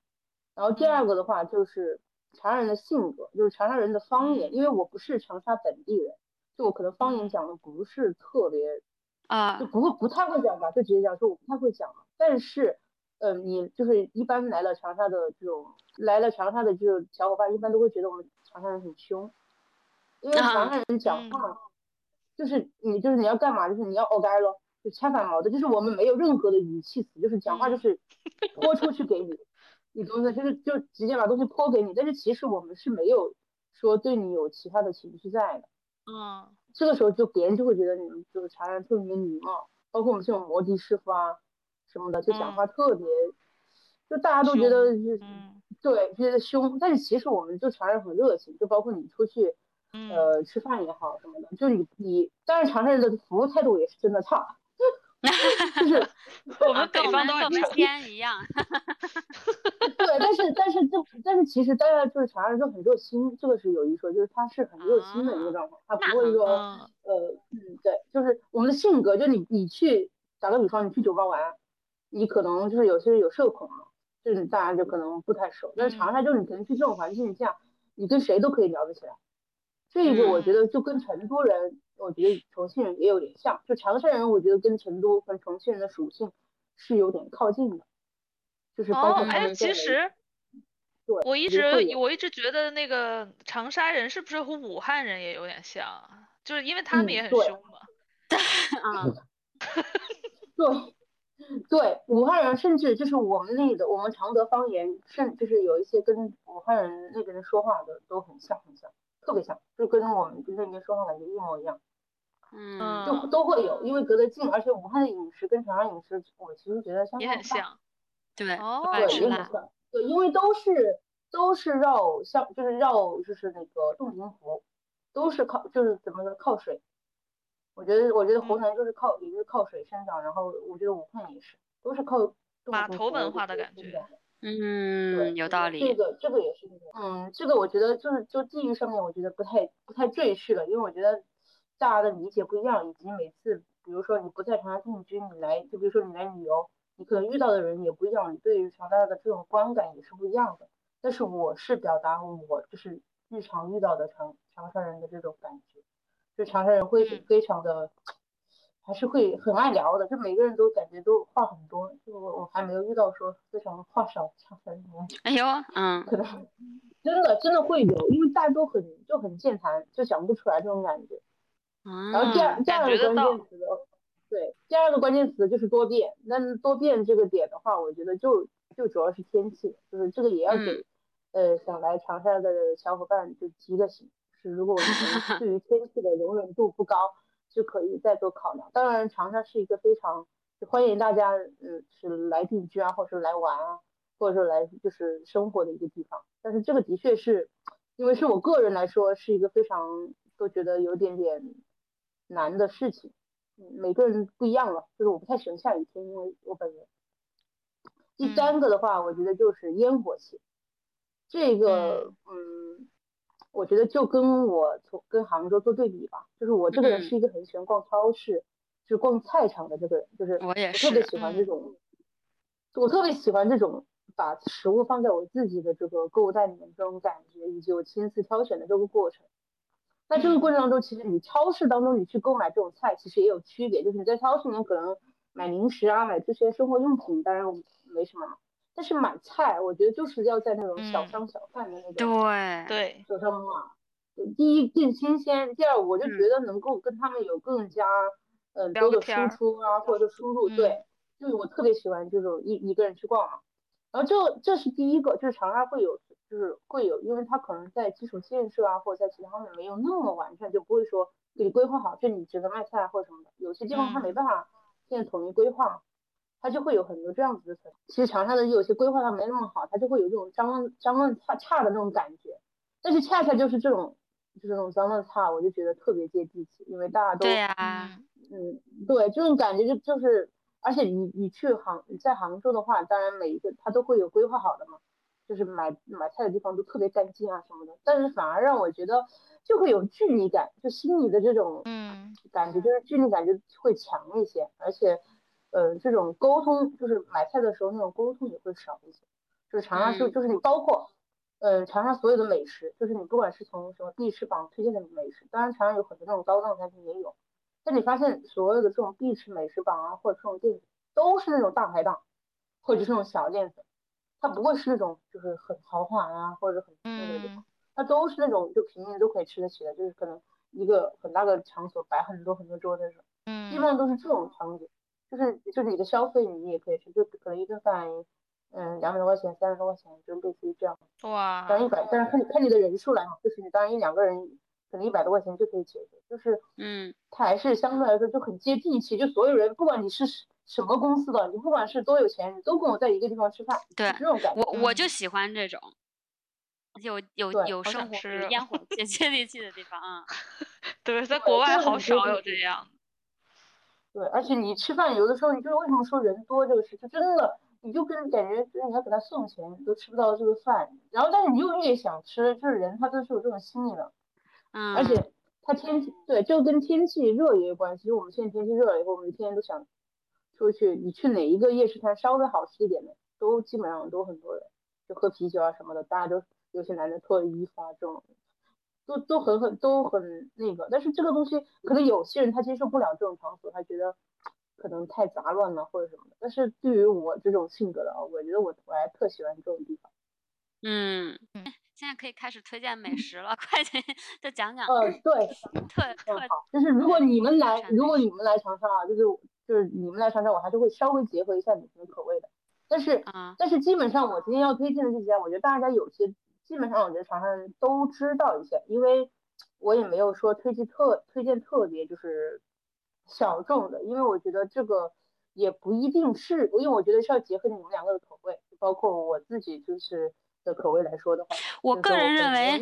然后第二个的话，就是长沙人的性格，就是长沙人的方言。因为我不是长沙本地人，就我可能方言讲的不是特别啊，就不会不太会讲吧，就直接讲说我不太会讲。但是，呃，你就是一般来了长沙的这种来了长沙的这种小伙伴，一般都会觉得我们长沙人很凶，因为长沙人讲话。就是你，就是你要干嘛？就是你要 OK 咯，就恰反毛的，就是我们没有任何的语气词，就是讲话就是泼出去给你，你懂不懂？就是就直接把东西泼给你，但是其实我们是没有说对你有其他的情绪在的。嗯，这个时候就别人就会觉得你们就是长沙人特别礼貌，包括我们这种摩的师傅啊什么的，就讲话特别，就大家都觉得就是对觉得凶，但是其实我们就长沙人很热情，就包括你出去。呃，吃饭也好什么的，就你你，当然长沙人的服务态度也是真的差，就是 我们北方都跟西安一样，对，但是但是就但是其实大家就是长沙人就很热心，这个是有一说，就是他是很热心的一个状态，他不会说呃嗯对，就是我们的性格，就你你去打个比方，你去酒吧玩，你可能就是有些人有社恐嘛，就是大家就可能不太熟，但是长沙就是你可能去这种环境下，你跟谁都可以聊得起来。这个我觉得就跟成都人，我觉得重庆人也有点像。就长沙人，我觉得跟成都和重庆人的属性是有点靠近的，就是包括哎，其实，对，我一直我一直觉得那个长沙人是不是和武汉人也有点像？就是因为他们也很凶嘛。啊，对对，武汉人甚至就是我们那个我们常德方言，甚就是有一些跟武汉人那边人说话的都很像很像。特别像，就跟我们那边说话感觉一模一样，嗯，就都会有，因为隔得近，而且武汉的饮食跟长沙饮食，我其实觉得相也很像，对，哦，对，也很像，对，因为都是都是绕像，就是绕就是那个洞庭湖，都是靠就是怎么说靠水，我觉得我觉得湖南就是靠也就是靠水生长，然后我觉得武汉也是，都是靠码头文化的感觉。嗯，有道理。这个这个也是，嗯，这个我觉得就是就地域上面，我觉得不太不太赘述了，因为我觉得大家的理解不一样，以及每次比如说你不在长沙定居，你来就比如说你来旅游，你可能遇到的人也不一样，你对于长沙的这种观感也是不一样的。但是我是表达我就是日常遇到的长长沙人的这种感觉，就长沙人会非常的。还是会很爱聊的，就每个人都感觉都话很多，就我我还没有遇到说非常话少、长沙人。哎呦，嗯，可能真的真的会有，因为大家都很就很健谈，就讲不出来这种感觉。然后第二第二个关键词，对，第二个关键词就是多变。那多变这个点的话，我觉得就就主要是天气，就是这个也要给呃想来长沙的小伙伴就提个醒，是如果我们 对于天气的容忍度不高。就可以再做考量。当然，长沙是一个非常欢迎大家，嗯，是来定居啊，或者是来玩啊，或者说来就是生活的一个地方。但是这个的确是，因为是我个人来说，是一个非常都觉得有点点难的事情。每个人不一样了，就是我不太喜欢下雨天，因为我本人。第三个的话，我觉得就是烟火气，这个，嗯。我觉得就跟我从跟杭州做对比吧，就是我这个人是一个很喜欢逛超市，就是逛菜场的这个人，就是我也特别喜欢这种，我特别喜欢这种把食物放在我自己的这个购物袋里面这种感觉，以及我亲自挑选的这个过程。那这个过程当中，其实你超市当中你去购买这种菜，其实也有区别，就是你在超市里面可能买零食啊，买这些生活用品，当然没什么。但是买菜，我觉得就是要在那种小商小贩的那种对对手上买。第一更新鲜，第二我就觉得能够跟他们有更加嗯多的输出啊，或者输入。对，就是我特别喜欢这种一一个人去逛嘛。然后这这是第一个，就是长沙会有，就是会有，因为他可能在基础建设啊，或者在其他方面没有那么完善，就不会说给你规划好，就你只能卖菜或者什么的。有些地方他没办法现在统一规划。它就会有很多这样子的层。其实长沙的有些规划它没那么好，它就会有这种脏乱脏乱差差的那种感觉。但是恰恰就是这种就是这种脏乱差，我就觉得特别接地气，因为大家都对呀，嗯，对，这种感觉就就是，而且你你去杭在杭州的话，当然每一个它都会有规划好的嘛，就是买买菜的地方都特别干净啊什么的，但是反而让我觉得就会有距离感，就心里的这种嗯感觉就是距离感就会强一些，而且。呃，这种沟通就是买菜的时候那种沟通也会少一些，就是长沙是就是你包括，呃，长沙所有的美食，就是你不管是从什么必吃榜推荐的美食，当然长沙有很多那种高档餐厅也有，但你发现所有的这种必吃美食榜啊，或者这种店都是那种大排档，或者是那种小店子，它不会是那种就是很豪华啊，或者很那个地方，它都是那种就平民都可以吃得起的，就是可能一个很大的场所摆很多很多桌子那种，嗯，基本上都是这种场景。就是就是你的消费，你也可以吃，就可能一顿饭，嗯，两百多块钱、三十多块钱，就类似于这样。哇。当然一百，但是看你看你的人数来嘛，就是你当然一两个人，可能一百多块钱就可以解决。就是，嗯，它还是相对来说就很接地气，就所有人，不管你是什么公司的，你不管是多有钱，你都跟我在一个地方吃饭。对。这种感觉。我我就喜欢这种，有有有生活有烟火 接接地气的地方啊。对，在国外好少有这样。对，而且你吃饭有的时候，你就是为什么说人多这个事，就真的，你就跟感觉就是你要给他送钱你都吃不到这个饭，然后但是你又越想吃，就是人他都是有这种心理的，嗯，而且他天气对，就跟天气热也有关系。就我们现在天气热了以后，我们天天都想出去，你去哪一个夜市摊稍微好吃一点的，都基本上都很多人，就喝啤酒啊什么的，大家都有些男的脱了衣服啊这种。都都很很都很那个，但是这个东西可能有些人他接受不了这种场所，他觉得可能太杂乱了或者什么的。但是对于我这种性格的啊，我觉得我我还特喜欢这种地方。嗯，现在可以开始推荐美食了，快点再讲讲。呃，对，特特好，就是如果你们来，如果你们来长沙啊，就是就是你们来长沙，我还是会稍微结合一下你们的口味的。但是但是基本上我今天要推荐的这些，我觉得大家有些。基本上我觉得长沙人都知道一些，因为我也没有说推荐特推荐特别就是小众的，因为我觉得这个也不一定是，因为我觉得是要结合你们两个的口味，包括我自己就是的口味来说的话，我个人认为，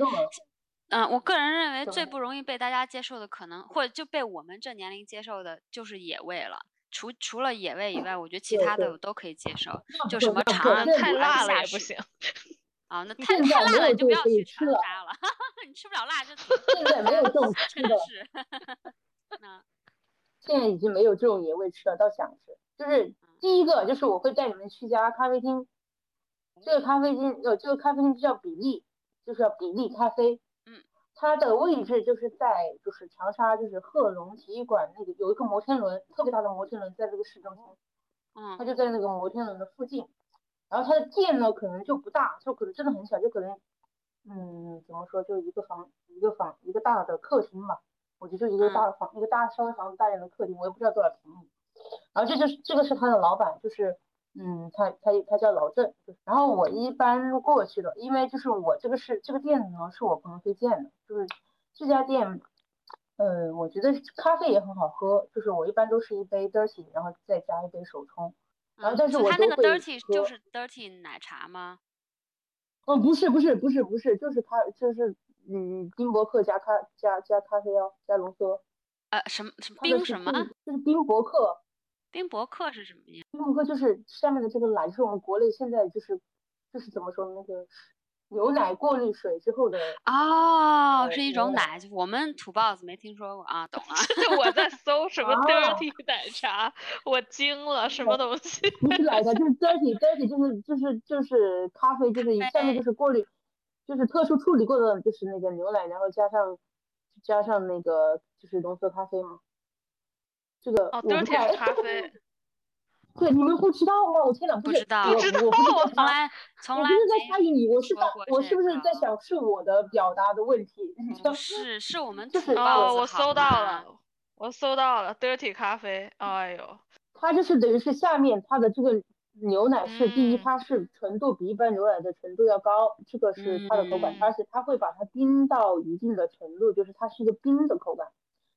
嗯，我个人认为最不容易被大家接受的，可能或者就被我们这年龄接受的，就是野味了。除除了野味以外，我觉得其他的我都可以接受，就什么长安太辣了也不行。啊，那太太辣了，你就不要去长沙了。你吃不了辣就现在没有这种吃的。那现在已经没有这种野味吃了，倒想吃。就是第一个，就是我会带你们去一家咖啡厅。这个咖啡厅，呃，这个咖啡厅就叫比利，就是叫比利咖啡。嗯。它的位置就是在就是长沙就是贺龙体育馆那个有一个摩天轮，特别大的摩天轮在这个市中心。嗯。它就在那个摩天轮的附近。然后它的店呢，可能就不大，就可能真的很小，就可能，嗯，怎么说，就一个房，一个房，一个大的客厅吧。我觉得就一个大的房，一个大稍微房子大点的客厅，我也不知道多少平米。然后这就是这个是他的老板，就是，嗯，他他他叫老郑。然后我一般过去的，因为就是我这个是这个店呢，是我朋友推荐的，就是这家店，嗯，我觉得咖啡也很好喝，就是我一般都是一杯 dirty，然后再加一杯手冲。然后，但是我他那个 dirty 就是 dirty 奶茶吗？哦，不是，不是，不是，不是，就是咖，就是嗯，冰博客加咖加加咖啡哦，加浓缩。呃，什么什么冰什么？就是冰博客。冰博客是什么呀？冰博客就是下面的这个奶，是我们国内现在就是就是怎么说那个。牛奶过滤水之后的哦，是一种奶，我们土包子没听说过啊，懂了。我在搜什么 dirty 奶茶，我惊了，什么东西？不是奶茶，就是 dirty dirty，就是就是就是咖啡，就是下面就是过滤，就是特殊处理过的，就是那个牛奶，然后加上加上那个就是浓缩咖啡嘛。这个哦，dirty 咖啡。对，你们不知道吗？我天哪，不知道，我我不是从来从来不是在猜疑你，我是在，我是不是在想是我的表达的问题？是，是我们就是哦，我搜到了，我搜到了，dirty 咖啡，哎呦，它就是等于是下面它的这个牛奶是第一，它是纯度比一般牛奶的纯度要高，这个是它的口感，而且它会把它冰到一定的程度，就是它是一个冰的口感。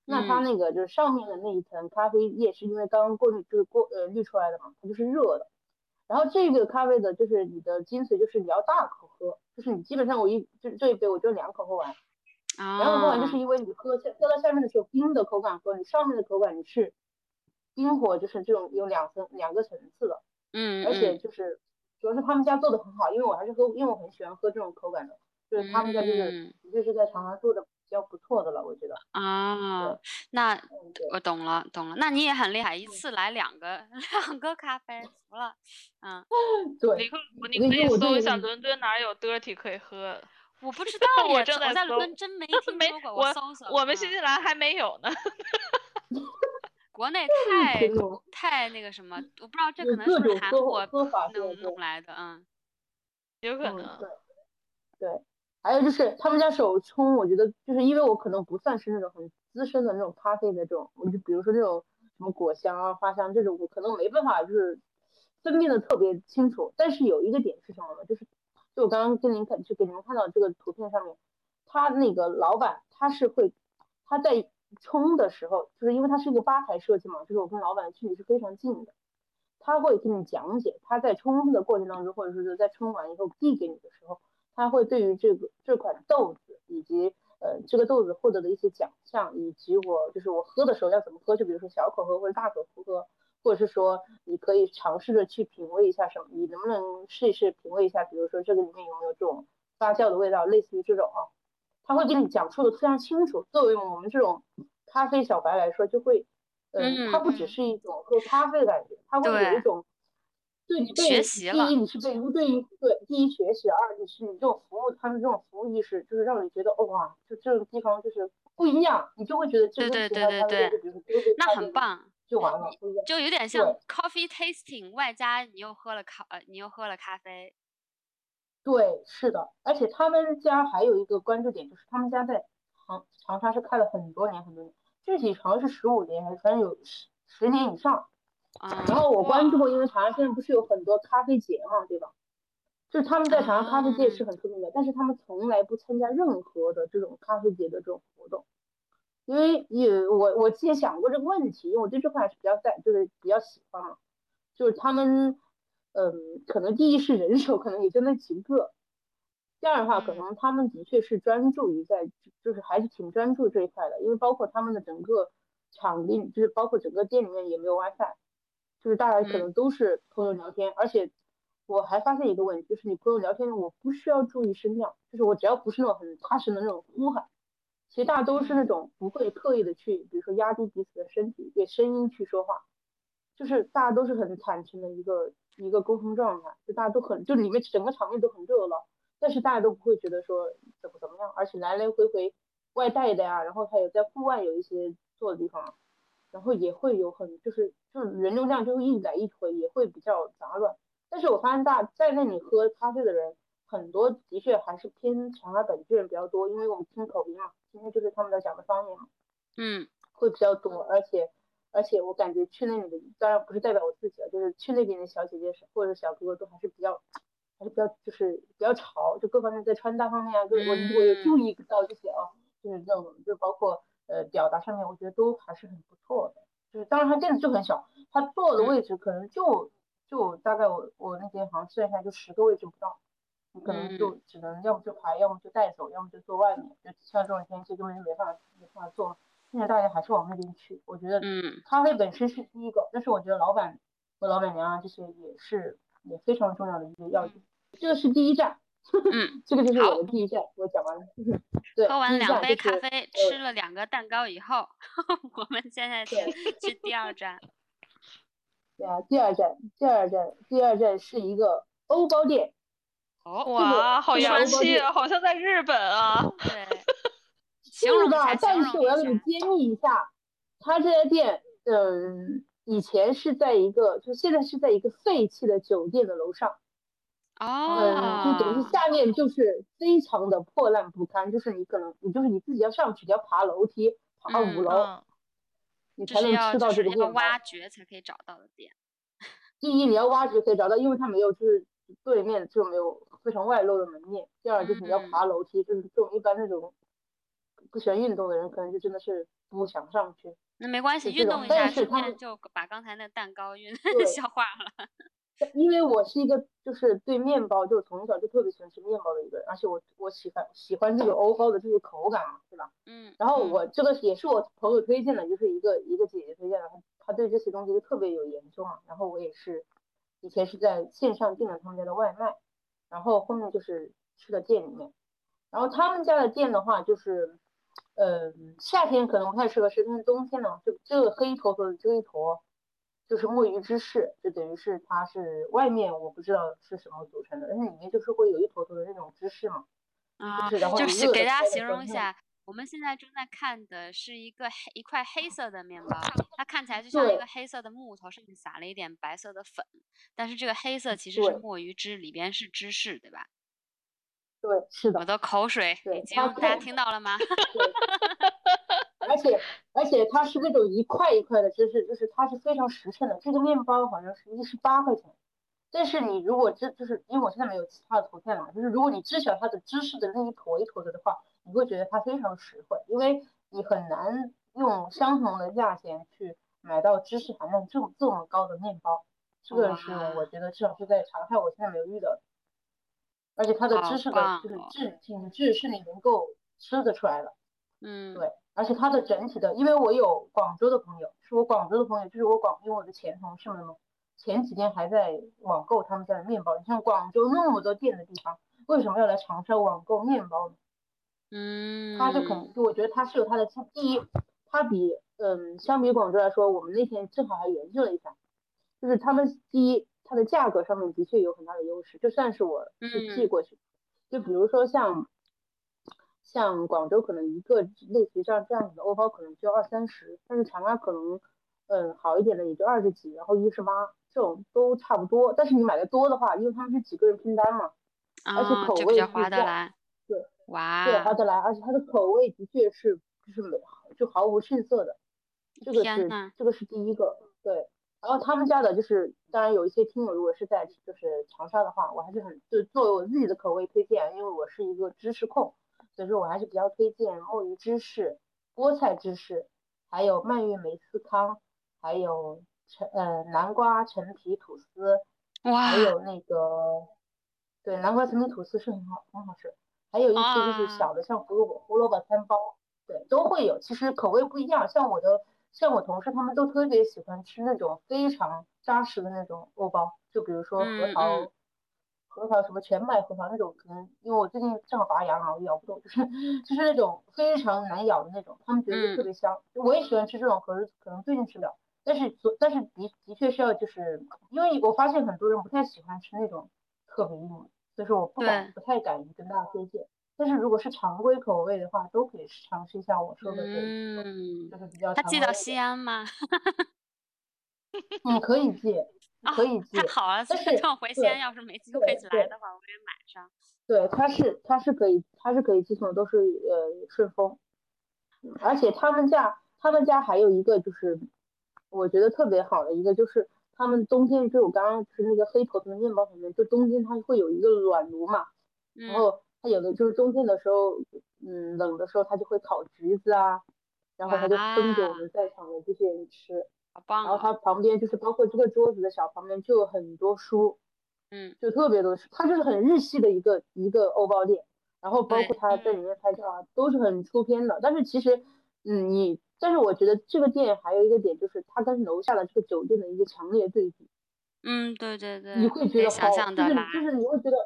那它那个就是上面的那一层咖啡液是因为刚刚过滤就是过呃滤出来的嘛，它就是热的。然后这个咖啡的就是你的精髓就是你要大口喝，就是你基本上我一就这一杯我就两口喝完。两口喝完就是因为你喝下喝到下面的时候冰的口感和你上面的口感你是冰火就是这种有两层两个层次的。嗯。而且就是主要是他们家做的很好，因为我还是喝，因为我很喜欢喝这种口感的。就是他们家就是就是在长沙做的比较不错的了，我觉得。啊，那我懂了懂了，那你也很厉害，一次来两个 两个咖啡，服了。嗯，对。你可你可以搜一下伦敦哪有 dirty 可以喝。我不知道我正在伦敦真没听说过，我搜搜。我们新西兰还没有呢。国内太太那个什么，我不知道这可能是韩国弄弄来的，嗯，有可能。对。还有就是他们家手冲，我觉得就是因为我可能不算是那种很资深的那种咖啡的这种，我就比如说这种什么果香啊、花香这种，我可能没办法就是分辨的特别清楚。但是有一个点是什么呢？就是就我刚刚跟您看，就给你们看到这个图片上面，他那个老板他是会他在冲的时候，就是因为他是一个吧台设计嘛，就是我跟老板距离是非常近的，他会给你讲解他在冲的过程当中，或者说是在冲完以后递给你的时候。他会对于这个这款豆子以及呃这个豆子获得的一些奖项，以及我就是我喝的时候要怎么喝，就比如说小口喝或者大口喝，或者是说你可以尝试着去品味一下什么，你能不能试一试品味一下，比如说这个里面有没有这种发酵的味道，类似于这种啊，他会给你讲述的非常清楚。作为我们这种咖啡小白来说，就会嗯，它不只是一种喝咖啡的感觉，它会有一种。对你学习了第一你是被对于对第一学习，二你是你这种服务，他们这种服务意识就是让你觉得哇，就这种地方就是不一样，你就会觉得这对对对对对，那很棒，就完了，就有点像 coffee tasting，外加你又喝了咖呃你又喝了咖啡，对，是的，而且他们家还有一个关注点就是他们家在长长沙是开了很多年很多年，具体好像是十五年还是，反正有十十年以上。然后我关注过，因为长沙现在不是有很多咖啡节嘛，对吧？就是他们在长沙咖啡界是很出名的，但是他们从来不参加任何的这种咖啡节的这种活动，因为也我我之前想过这个问题，因为我对这块还是比较在，就是比较喜欢嘛。就是他们，嗯，可能第一是人手可能也就那几个，第二的话可能他们的确是专注于在，就是还是挺专注这一块的，因为包括他们的整个场地，就是包括整个店里面也没有 WiFi。就是大家可能都是朋友聊天，而且我还发现一个问题，就是你朋友聊天，我不需要注意声量，就是我只要不是那种很大声的那种呼喊，其实大家都是那种不会刻意的去，比如说压低彼此的身体，对声音去说话，就是大家都是很坦诚的一个一个沟通状态，就大家都很，就里面整个场面都很热闹，但是大家都不会觉得说怎么怎么样，而且来来回回外带的呀，然后还有在户外有一些坐的地方。然后也会有很就是就是人流量就会一来一回也会比较杂乱，但是我发现大在那里喝咖啡的人很多的确还是偏长沙本地人比较多，因为我们听口音嘛，今天就是他们在讲的方言嘛，嗯，会比较多，而且而且我感觉去那里的当然不是代表我自己了，就是去那边的小姐姐或者小哥哥都还是比较还是比较就是比较潮，就各方面在穿搭方面啊，就是我我有注意到这些啊，就是这种就包括。呃，表达上面我觉得都还是很不错的，就是当然它店子就很小，它坐的位置可能就就大概我我那天好像算一下就十个位置不到，你可能就只能要么就排，要么就带走，要么就坐外面，就像这种天气根本就没办法没办法坐，现在大家还是往那边去。我觉得咖啡本身是第一个，但是我觉得老板和老板娘啊这些也是也非常重要的一个要点，这个是第一站。嗯，这个就是我的第一站，我讲完了。对，喝完两杯咖啡，吃了两个蛋糕以后，我们现在去去第二站。对啊，第二站，第二站，第二站是一个欧包店。哦，哇，好洋气啊，好像在日本啊。对。是的，但是我要给你揭秘一下，他这家店，嗯，以前是在一个，就现在是在一个废弃的酒店的楼上。哦，就等于下面就是非常的破烂不堪，就是你可能你就是你自己要上去，你要爬楼梯，爬五楼，你才能吃到这个面包。挖掘才可以找到的店。第一，你要挖掘可以找到，因为它没有就是对面就没有非常外露的门面。第二，就是你要爬楼梯，就是这种一般那种不喜欢运动的人，可能就真的是不想上去。那没关系，运动一下，顺便就把刚才那蛋糕运 消化了。因为我是一个就是对面包，就从小就特别喜欢吃面包的一个人，而且我我喜欢喜欢这个欧包的这个口感嘛，对吧？嗯。然后我这个也是我朋友推荐的，就是一个一个姐姐推荐的，她她对这些东西就特别有研究嘛。然后我也是以前是在线上订了他们家的外卖，然后后面就是去了店里面。然后他们家的店的话，就是，呃，夏天可能不太适合吃，但是冬天呢，就这个黑坨坨的这一坨。就是墨鱼芝士，就等于是它是外面我不知道是什么组成的，但是里面就是会有一坨坨的那种芝士嘛。啊，就是给大家形容一下，我们现在正在看的是一个黑一块黑色的面包，它看起来就像一个黑色的木头，上面撒了一点白色的粉，但是这个黑色其实是墨鱼汁，里边是芝士，对吧？对，是的。我的口水已经大家听到了吗？而且而且它是那种一块一块的芝士，就是它是非常实诚的。这个面包好像是一十八块钱，但是你如果知就是因为我现在没有其他的图片嘛，就是如果你知晓它的芝士的那一坨一坨的的话，你会觉得它非常实惠，因为你很难用相同的价钱去买到芝士含量这么这么高的面包。这个是我觉得至少是在长沙我现在没有遇到，而且它的芝士的就是质品质是你能够吃得出来的。嗯，对。而且它的整体的，因为我有广州的朋友，是我广州的朋友，就是我广，因为我的前同事们嘛，前几天还在网购他们家的面包。你像广州那么多店的地方，为什么要来长沙网购面包呢？嗯，他就肯，就我觉得他是有他的第一，他比嗯，相比广州来说，我们那天正好还研究了一下，就是他们第一，它的价格上面的确有很大的优势，就算是我是寄过去，就比如说像。像广州可能一个类似于像这样子的欧包可能就要二三十，但是长沙可能，嗯，好一点的也就二十几，然后一十八，这种都差不多。但是你买的多的话，因为他们是几个人拼单嘛，而且口味比较划得来。对，哇，对，划得来，而且它的口味的确是就是没就毫无逊色的，这个是这个是第一个，对。然后他们家的就是，当然有一些听友如果是在就是长沙的话，我还是很就作为我自己的口味推荐，因为我是一个芝士控。所以说我还是比较推荐墨鱼芝士、菠菜芝士，还有蔓越莓司康，还有陈呃南瓜陈皮吐司，还有那个对南瓜陈皮吐司是很好很好吃，还有一些就是小的像胡萝卜胡萝卜餐包，对都会有，其实口味不一样。像我的像我同事他们都特别喜欢吃那种非常扎实的那种欧包，就比如说核桃。核桃什么全麦核桃那种，可能因为我最近正好拔牙嘛，我咬不动，就是就是那种非常难咬的那种，他们觉得特别香。我也喜欢吃这种，可是可能最近吃不了。但是但是的的确是要就是，因为我发现很多人不太喜欢吃那种特别硬的，所以说我不敢不太敢跟大家推荐。但是如果是常规口味的话，都可以尝试一下我说的这种，就是比较。他寄到西安吗？嗯，可以寄。可以寄，太好了！但是等回西安要是没机会来的话，我也买上。对，它是它是可以它是可以寄送，都是呃顺丰。而且他们家他们家还有一个就是我觉得特别好的一个就是他们冬天就我刚刚吃那个黑坨坨的面包里面，就冬天它会有一个暖炉嘛，然后它有的就是冬天的时候，嗯冷的时候它就会烤橘子啊，然后它就分给我们在场的这些人吃。然后它旁边就是包括这个桌子的小旁边就有很多书，嗯，就特别多书，它就是很日系的一个一个欧包店，然后包括它在里面拍照啊都是很出片的。但是其实，嗯，你但是我觉得这个店还有一个点就是它跟楼下的这个酒店的一个强烈对比。嗯，对对对，你会觉得好，就是就是你会觉得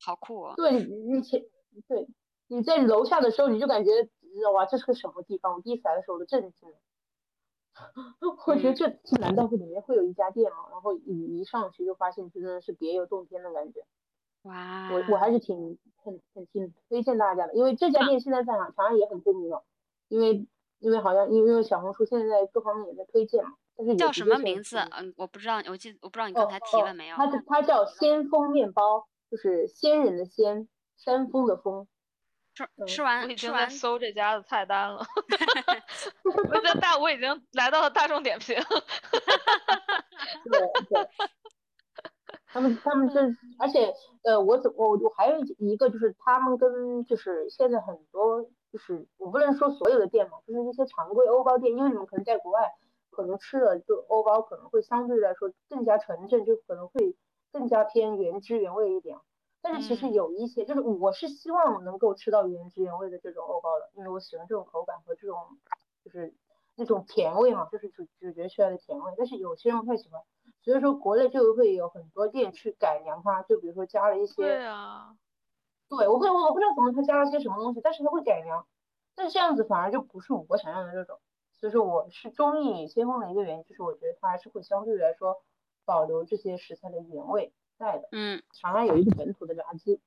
好酷。对，你前对你在楼下的时候你就感觉哇这是个什么地方？我第一次来的时候我都震惊了。我觉得这这难道会里面会有一家店吗？然后一一上去就发现真的是别有洞天的感觉。哇！我我还是挺很很挺推荐大家的，因为这家店现在在长长安也很出名了，因为因为好像因为小红书现在各方面也在推荐嘛。但是叫什么名字？嗯，我不知道，我记我不知道你刚才提了没有。它它叫先锋面包，就是仙人的仙，山峰的峰。吃吃完，我已经在搜这家的菜单了。我在大，我已经来到了大众点评。对对。他们他们这，而且呃，我怎我我还有一个就是他们跟就是现在很多就就是我不能说所有的店嘛，就是一些常规欧包店，因为你们可能在国外可能吃的就欧包可能会相对来说更加纯正，就可能会更加偏原汁原味一点。但是其实有一些，就是我是希望能够吃到原汁原味的这种欧包的，因为我喜欢这种口感和这种就是那种甜味嘛，就是咀咀嚼出来的甜味。但是有些人不太喜欢，所以说国内就会有很多店去改良它，就比如说加了一些，对啊，对我会我我不知道怎么他加了些什么东西，但是他会改良，但是这样子反而就不是我想要的这种。所以说我是中意先锋的一个原因，就是我觉得它还是会相对来说保留这些食材的原味。在的，嗯，长安有一个本土的炸鸡，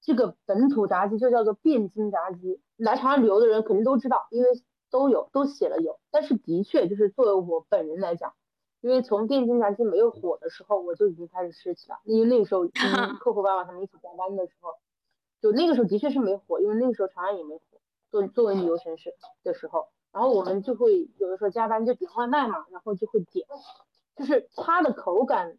这个本土炸鸡就叫做汴京炸鸡。来长安旅游的人肯定都知道，因为都有都写了有。但是的确就是作为我本人来讲，因为从汴京炸鸡没有火的时候，我就已经开始吃起了。因为那个时候跟 客户爸爸他们一起加班的时候，就那个时候的确是没火，因为那个时候长安也没火。作作为旅游城市的时候，然后我们就会有的时候加班就点外卖嘛，然后就会点，就是它的口感。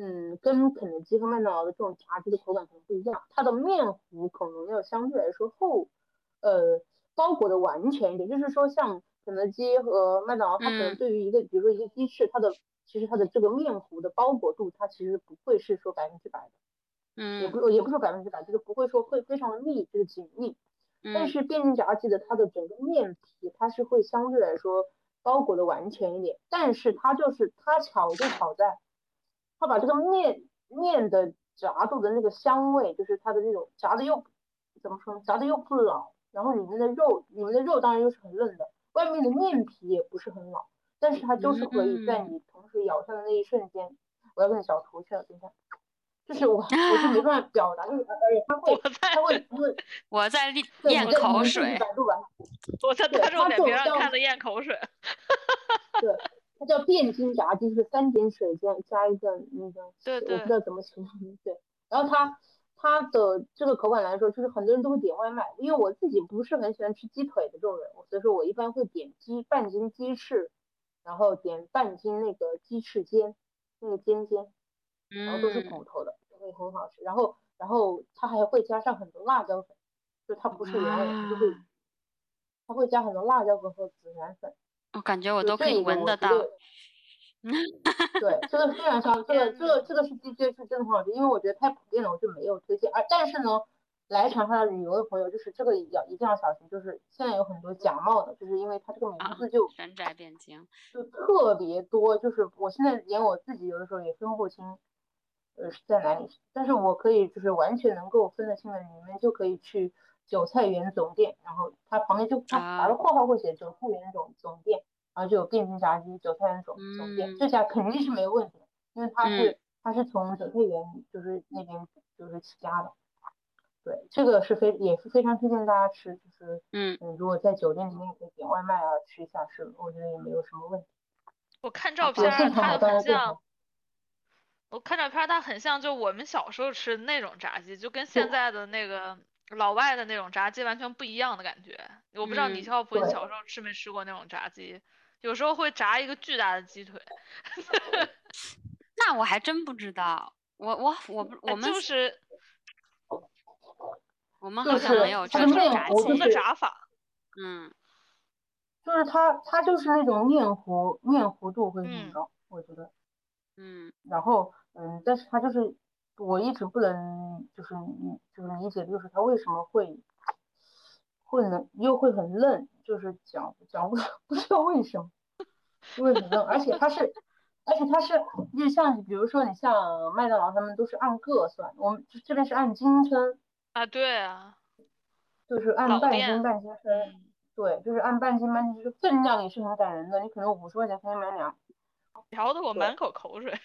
嗯，跟肯德基和麦当劳的这种炸鸡的口感可能不一样，它的面糊可能要相对来说厚，呃，包裹的完全一点。就是说，像肯德基和麦当劳，它可能对于一个，比如说一个鸡翅，它的其实它的这个面糊的包裹度，它其实不会是说百分之百的，嗯，也不也不说百分之百，就是不会说会非常的密，就是紧密。但是变形炸鸡的它的整个面皮，它是会相对来说包裹的完全一点，但是它就是它巧就巧在。他把这个面面的炸度的那个香味，就是它的那种炸的又怎么说呢？炸的又不老，然后里面的肉，里面的肉当然又是很嫩的，外面的面皮也不是很老，但是它就是可以在你同时咬下的那一瞬间，我要跟你找图去了，等一下，就是我我是没办法表达，因为而且他会他会他会我在咽口水，我在大众点评上看的咽口水，对。它叫汴京炸鸡，是三点水加加一个那个，对对，我不知道怎么形容。对，然后它它的这个口感来说，就是很多人都会点外卖，因为我自己不是很喜欢吃鸡腿的这种人，所以说我一般会点鸡半斤鸡翅，然后点半斤那个鸡翅尖，那个尖尖，然后都是骨头的，就会很好吃。然后然后它还会加上很多辣椒粉，就它不是原味，它就会它会加很多辣椒粉和孜然粉。我感觉我都可以闻得到。对，这个非常香，这个这个这个是的确是真的很好吃，因为我觉得太普遍了，我就没有推荐。而但是呢，来长沙旅游的朋友，就是这个要一定要小心，就是现在有很多假冒的，就是因为它这个名字就山寨汴京，就特别多，就是我现在连我自己有的时候也分不清，呃是在哪里。但是我可以就是完全能够分得清的，你们就可以去。韭菜园总店，然后它旁边就它打个括号会写韭菜园总总店，然后就有汴京炸鸡、韭菜园总总店，这家肯定是没有问题的，因为它是它是从韭菜园就是那边就是起家的，对，这个是非也是非常推荐大家吃，就是嗯嗯，如果在酒店里面可以点外卖啊吃一下是，我觉得也没有什么问题。我看照片它很像，我看照片它很像就我们小时候吃的那种炸鸡，就跟现在的那个。老外的那种炸鸡完全不一样的感觉，我不知道李孝普你小时候吃没吃过那种炸鸡，有时候会炸一个巨大的鸡腿。那我还真不知道，我我我我们就是，我们好像没有这种炸鸡的炸法。嗯，就是它它就是那种面糊面糊度会很高，我觉得。嗯。然后嗯，但是它就是。我一直不能就是你就是理解，就是他为什么会会能又会很嫩，就是讲讲不不知道为什么，会很嫩，而且他是而且它是就像比如说你像麦当劳他们都是按个算，我们这边是按斤称。啊，对啊，就是按半斤半斤称，对，就是按半斤半斤，就是分量也是很感人的，你可能五十块钱可以买两。聊得我满口口水。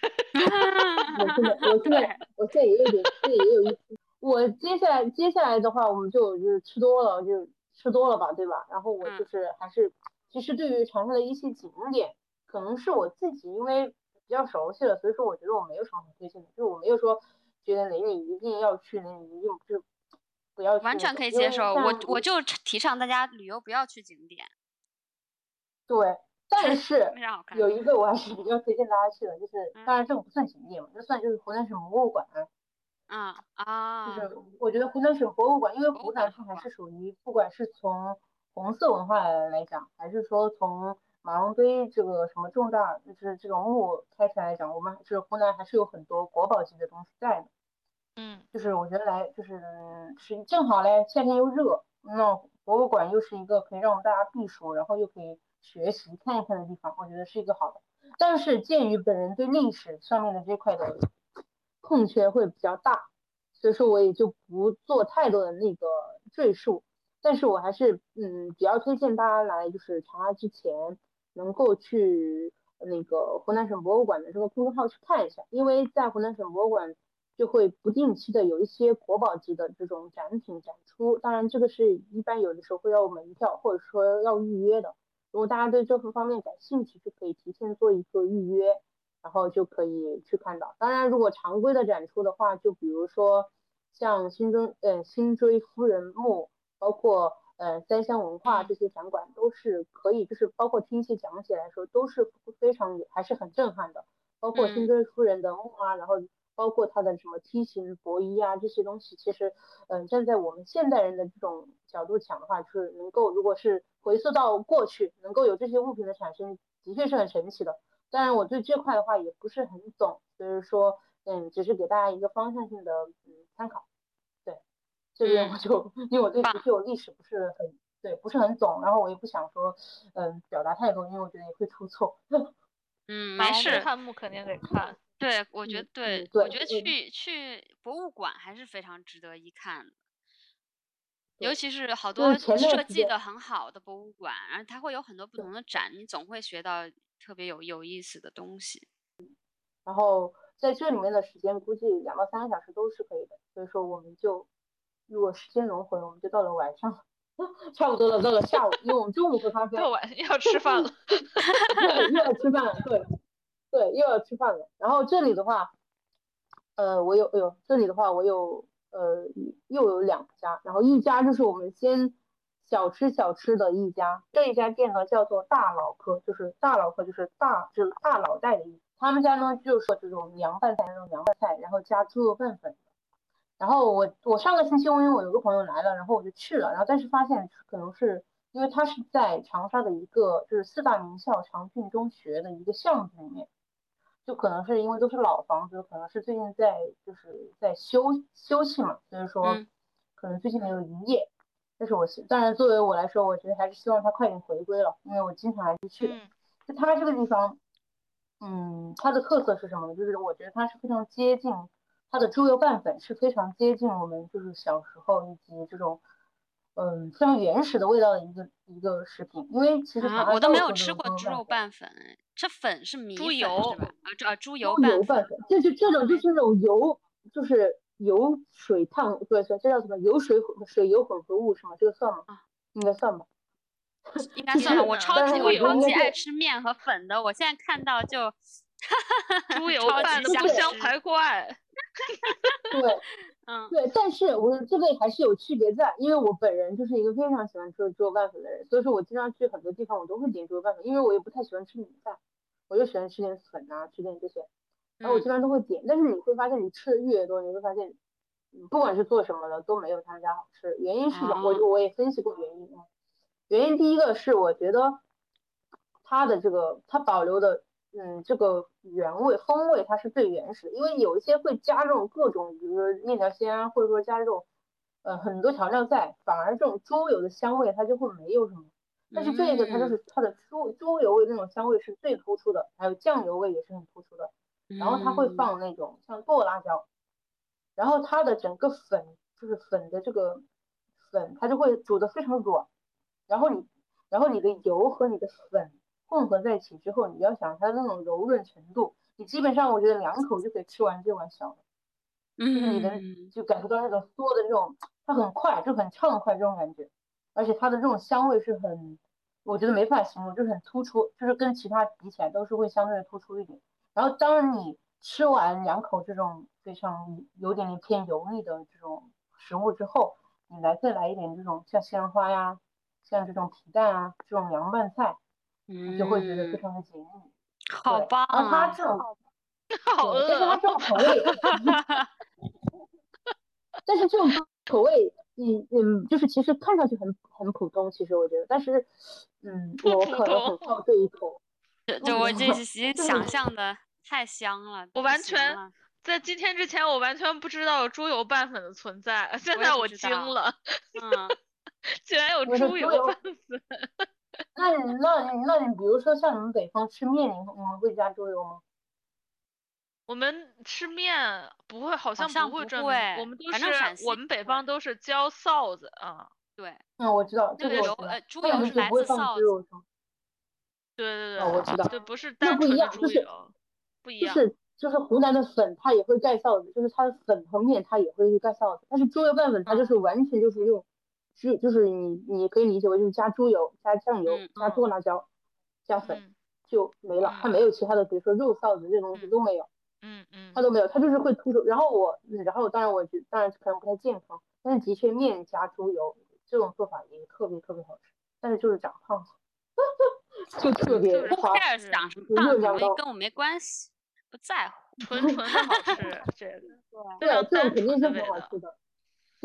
我现在，我现在，我现在也有点，现在也有一。我接下来，接下来的话，我们就就是吃多了，就吃多了吧，对吧？然后我就是还是，其实对于长沙的一些景点，可能是我自己因为比较熟悉了，所以说我觉得我没有什么推荐的，就是我没有说觉得哪里一定要去，哪里一定就不要去。完全可以接受，我我就提倡大家旅游不要去景点。对。但是有一个我还是比较推荐大家去的，就是当然这个不算景点嘛，这算就是湖南省博物馆。啊啊，就是我觉得湖南省博物馆，因为湖南它还是属于，不管是从红色文化来讲，还是说从马王堆这个什么重大就是这种墓开采来来讲，我们就是湖南还是有很多国宝级的东西在的。嗯，就是我觉得来就是是正好嘞，夏天又热，那博物馆又是一个可以让我们大家避暑，然后又可以学习看一看的地方，我觉得是一个好的。但是鉴于本人对历史上面的这块的空缺会比较大，所以说我也就不做太多的那个赘述。但是我还是嗯比较推荐大家来就是查之前能够去那个湖南省博物馆的这个公众号去看一下，因为在湖南省博物馆就会不定期的有一些国宝级的这种展品展出，当然这个是一般有的时候会要门票或者说要预约的。如果大家对这个方面感兴趣，就可以提前做一个预约，然后就可以去看到。当然，如果常规的展出的话，就比如说像新中呃新追夫人墓，包括呃三湘文化这些展馆都是可以，就是包括听一些讲解来说都是非常还是很震撼的。包括新追夫人的墓啊，然后包括它的什么梯形博衣啊这些东西，其实嗯站在我们现代人的这种角度讲的话，就是能够如果是。回溯到过去，能够有这些物品的产生，的确是很神奇的。当然，我对这块的话也不是很懂，所以说，嗯，只是给大家一个方向性的嗯参考。对，这边我就 因为我对的确有历史不是很对，不是很懂，然后我也不想说嗯表达太多，因为我觉得也会出错。嗯，没事。看墓肯定得看。对，我觉得对，我觉得去去博物馆还是非常值得一看的。尤其是好多设计的很好的博物馆，然后它会有很多不同的展，你总会学到特别有有意思的东西。然后在这里面的时间估计两到三个小时都是可以的，所以说我们就如果时间轮回，我们就到了晚上，差不多了，到了下午，因为我们中午喝咖啡，到晚上要吃饭了，又要吃饭了，对，对，又要吃饭了。然后这里的话，呃，我有，哎呦，这里的话我有。呃，又有两家，然后一家就是我们先小吃小吃的一家，这一家店呢叫做大老客，就是大老客就是大就是大脑袋的意思。他们家呢就是这种凉拌菜那种凉拌菜，然后加猪肉拌粉。然后我我上个星期因为我有个朋友来了，然后我就去了，然后但是发现可能是因为他是在长沙的一个就是四大名校长郡中学的一个巷子里面。就可能是因为都是老房子，可能是最近在就是在修修葺嘛，所以说可能最近没有营业。但是我当然作为我来说，我觉得还是希望它快点回归了，因为我经常还是去的。就它这个地方，嗯，它的特色是什么呢？就是我觉得它是非常接近它的猪油拌粉，是非常接近我们就是小时候以及这种。嗯，非常原始的味道的一个一个食品，因为其实我都没有吃过猪肉拌粉，这粉是米猪油是吧？啊，这啊猪油拌粉，就是这种就是那种油，就是油水烫，不是这叫什么油水水油混合物是吗？这个算吗？啊，应该算吧。应该算了，我超级我超级爱吃面和粉的，我现在看到就，猪油拌的不香才怪。对。嗯，对，但是我这个还是有区别在，因为我本人就是一个非常喜欢吃猪肉拌粉的人，所以说我经常去很多地方，我都会点猪肉拌粉，因为我也不太喜欢吃米饭，我就喜欢吃点粉啊，吃点这些，然后我基本上都会点。但是你会发现，你吃的越多，你会发现，不管是做什么的都没有他们家好吃。原因是什么？我我也分析过原因啊。原因第一个是我觉得它的这个它保留的。嗯，这个原味风味它是最原始的，因为有一些会加这种各种，比如说面条鲜啊，或者说加这种呃很多调料在，反而这种猪油的香味它就会没有什么。但是这个它就是它的猪猪油味那种香味是最突出的，还有酱油味也是很突出的。然后它会放那种像剁辣椒，然后它的整个粉就是粉的这个粉，它就会煮的非常软，然后你然后你的油和你的粉。混合在一起之后，你要想它那种柔润程度，你基本上我觉得两口就可以吃完这碗小的，就是你能就感受到那种嗦的那种，它很快就很畅快这种感觉，而且它的这种香味是很，我觉得没法形容，就是很突出，就是跟其他比起来都是会相对突出一点。然后当你吃完两口这种非常有点点偏油腻的这种食物之后，你来再来一点这种像西兰花呀，像这种皮蛋啊这种凉拌菜。你就会觉得非常的解腻，好吧啊！他这种，好饿，但是他这种口味，但是这种口味，嗯嗯，就是其实看上去很很普通，其实我觉得，但是，嗯，我可能很好这一口。就我这已经 想象的太香了，我完全在今天之前我完全不知道有猪油拌粉的存在，现在我惊了，嗯，竟然有猪油拌粉。那你那你那你比如说像你们北方吃面，你你们会加猪油吗？我们吃面不会，好像不会，我们都是我们北方都是浇臊子啊。对，嗯，我知道，这个油呃猪油是来自臊子。对对对，哦，我知道，对，不是单纯的猪油，不一样。就是就是湖南的粉，它也会盖臊子，就是它的粉和面它也会盖臊子，但是猪油拌粉它就是完全就是用，就就是你你可以理解为就是加猪油、加酱油、加剁辣椒、加粉就没了，它没有其他的，比如说肉臊子这东西都没有。嗯嗯，它都没有，它就是会突出。然后我，然后当然我觉，当然可能不太健康，但是的确面加猪油这种做法也特别特别好吃，但是就是长胖，就特别夸张。长什么胖跟我没关系，不在乎，纯纯的好吃，这个对，这种肯定是很好吃的。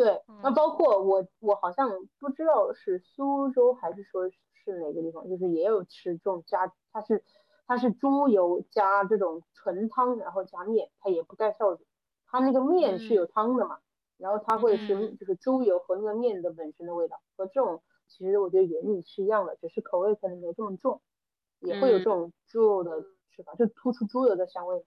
对，那包括我，我好像不知道是苏州还是说是哪个地方，就是也有吃这种加，它是。它是猪油加这种纯汤，然后加面，它也不盖臊子。它那个面是有汤的嘛，然后它会是就是猪油和那个面的本身的味道，和这种其实我觉得原理是一样的，只是口味可能没这么重，也会有这种猪肉的吃法，就突出猪油的香味。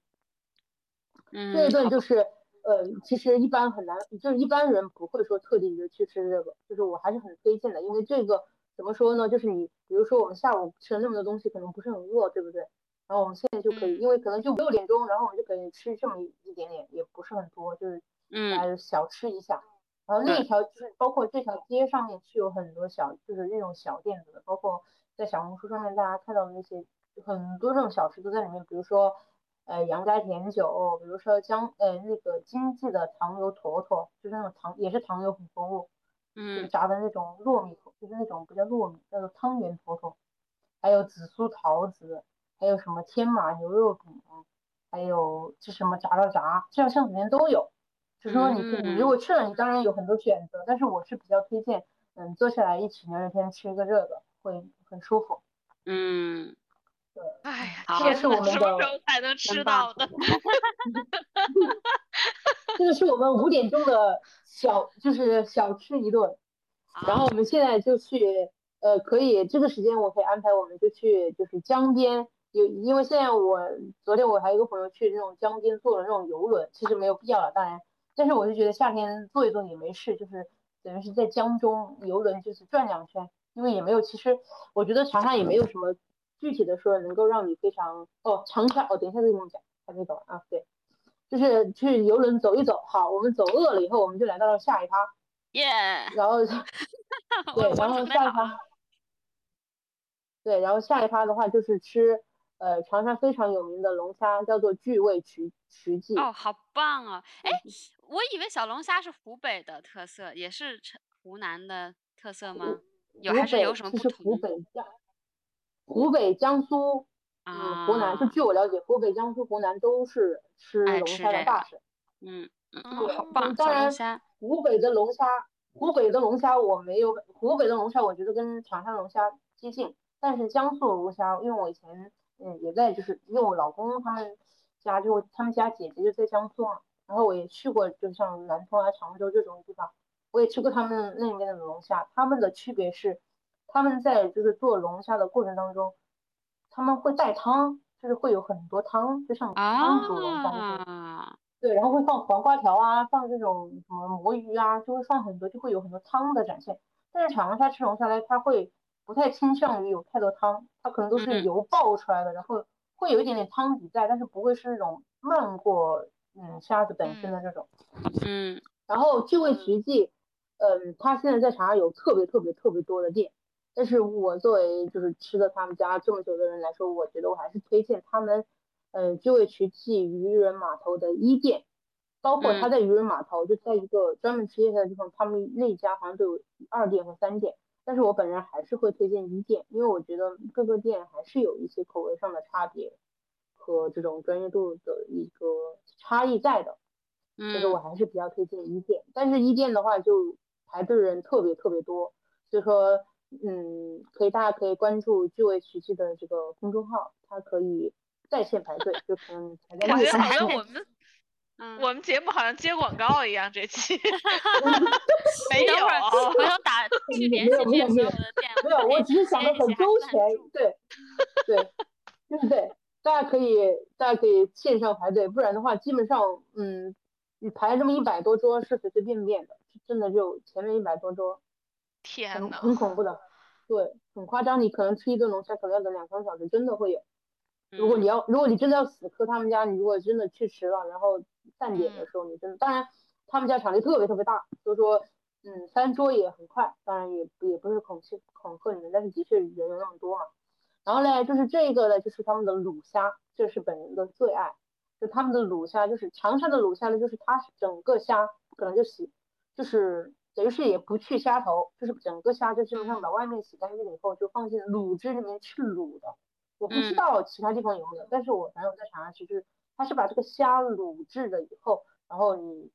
嗯，这一顿就是呃，其实一般很难，就是一般人不会说特地的去吃这个，就是我还是很推荐的，因为这个。怎么说呢？就是你，比如说我们下午吃了那么多东西，可能不是很饿，对不对？然后我们现在就可以，因为可能就五六点钟，然后我们就可以吃这么一点点，也不是很多，就是嗯，小吃一下。然后那一条就是包括这条街上面是有很多小，就是那种小店子的，包括在小红书上面大家看到的那些很多这种小吃都在里面，比如说呃杨家甜酒，比如说江呃那个经济的糖油坨坨，就是那种糖也是糖油混合物。嗯，炸的那种糯米，就是那种不叫糯米，叫做汤圆坨坨，还有紫苏桃子，还有什么天马牛肉饼，还有这什么炸炸炸，这样巷子里面都有。就是说你你如果去了，你当然有很多选择，但是我是比较推荐，嗯，坐下来一起聊聊天，吃一个热的，会很舒服。嗯，对，哎呀，这是我们的。什么时候才能吃到的？这个是我们五点钟的小，就是小吃一顿，然后我们现在就去，呃，可以这个时间我可以安排，我们就去就是江边，有因为现在我昨天我还有一个朋友去那种江边坐的那种游轮，其实没有必要了，当然，但是我就觉得夏天坐一坐也没事，就是等于是在江中游轮就是转两圈，因为也没有，其实我觉得长沙也没有什么具体的说能够让你非常哦长沙哦，等一下再跟你讲，还没走完啊，对。就是去游轮走一走，好，我们走饿了以后，我们就来到了下一趴，耶，然后 对，然后下一趴，对，然后下一趴的话就是吃，呃，长沙非常有名的龙虾，叫做聚味渠渠记。哦，好棒啊！哎，我以为小龙虾是湖北的特色，也是湖南的特色吗？有还是有什么不同？湖北江，湖北江苏。嗯，湖南就据我了解，湖北、江苏、湖南都是吃龙虾的大省。嗯嗯，好棒！当然，湖北的龙虾，湖北的龙虾我没有，湖北的龙虾我觉得跟长沙龙虾接近，但是江苏龙虾，因为我以前嗯也在，就是因为我老公他们家就他们家姐姐就在江苏嘛，然后我也去过，就像南通啊、常州这种地方，我也吃过他们那边的龙虾，他们的区别是，他们在就是做龙虾的过程当中。他们会带汤，就是会有很多汤，就像汤煮龙虾那种。对，然后会放黄瓜条啊，放这种什么魔芋啊，就会放很多，就会有很多汤的展现。但是长沙吃龙虾呢，它会不太倾向于有太多汤，它可能都是油爆出来的，然后会有一点点汤底在，但是不会是那种漫过嗯虾子本身的这种。嗯。然后聚味徐记，嗯，它现在在长沙有特别特别特别多的店。但是我作为就是吃的他们家这么久的人来说，我觉得我还是推荐他们，嗯，就味曲记渔人码头的一店，包括他在渔人码头就在一个专门吃夜宵的地方，他们那家好像都有二店和三店。但是我本人还是会推荐一店，因为我觉得各个店还是有一些口味上的差别和这种专业度的一个差异在的。所以说我还是比较推荐一店。但是一店的话就排队人特别特别多，所以说嗯，可以大家可以关注聚味奇迹的这个公众号，它可以在线排队，就可能排在感觉好像我们。我们节目好像接广告一样，这期 没有，我要打去联系没有没有没有，我只是想的很周全，对对对对？大家可以大家可以线上排队，不然的话，基本上嗯，你排这么一百多桌是随随便便的，真的就前面一百多桌，天呐，很恐怖的，对，很夸张，你可能吃一顿龙虾可能要等两三个小时，真的会有。如果你要如果你真的要死磕他们家，你如果真的去迟了，然后。散点的时候，你真的，当然他们家场地特别特别大，所以说，嗯，三桌也很快，当然也也不是恐吓恐吓你们，但是的确人有那么多啊。然后嘞，就是这个呢，就是他们的卤虾，这是本人的最爱，就他们的卤虾，就是长沙的卤虾呢，就是它整个虾可能就洗，就是等于是也不去虾头，就是整个虾就基本上把外面洗干净了以后，就放进卤汁里面去卤的。我不知道其他地方有没有，但是我男友在长沙吃就是。他是把这个虾卤制了以后，然后你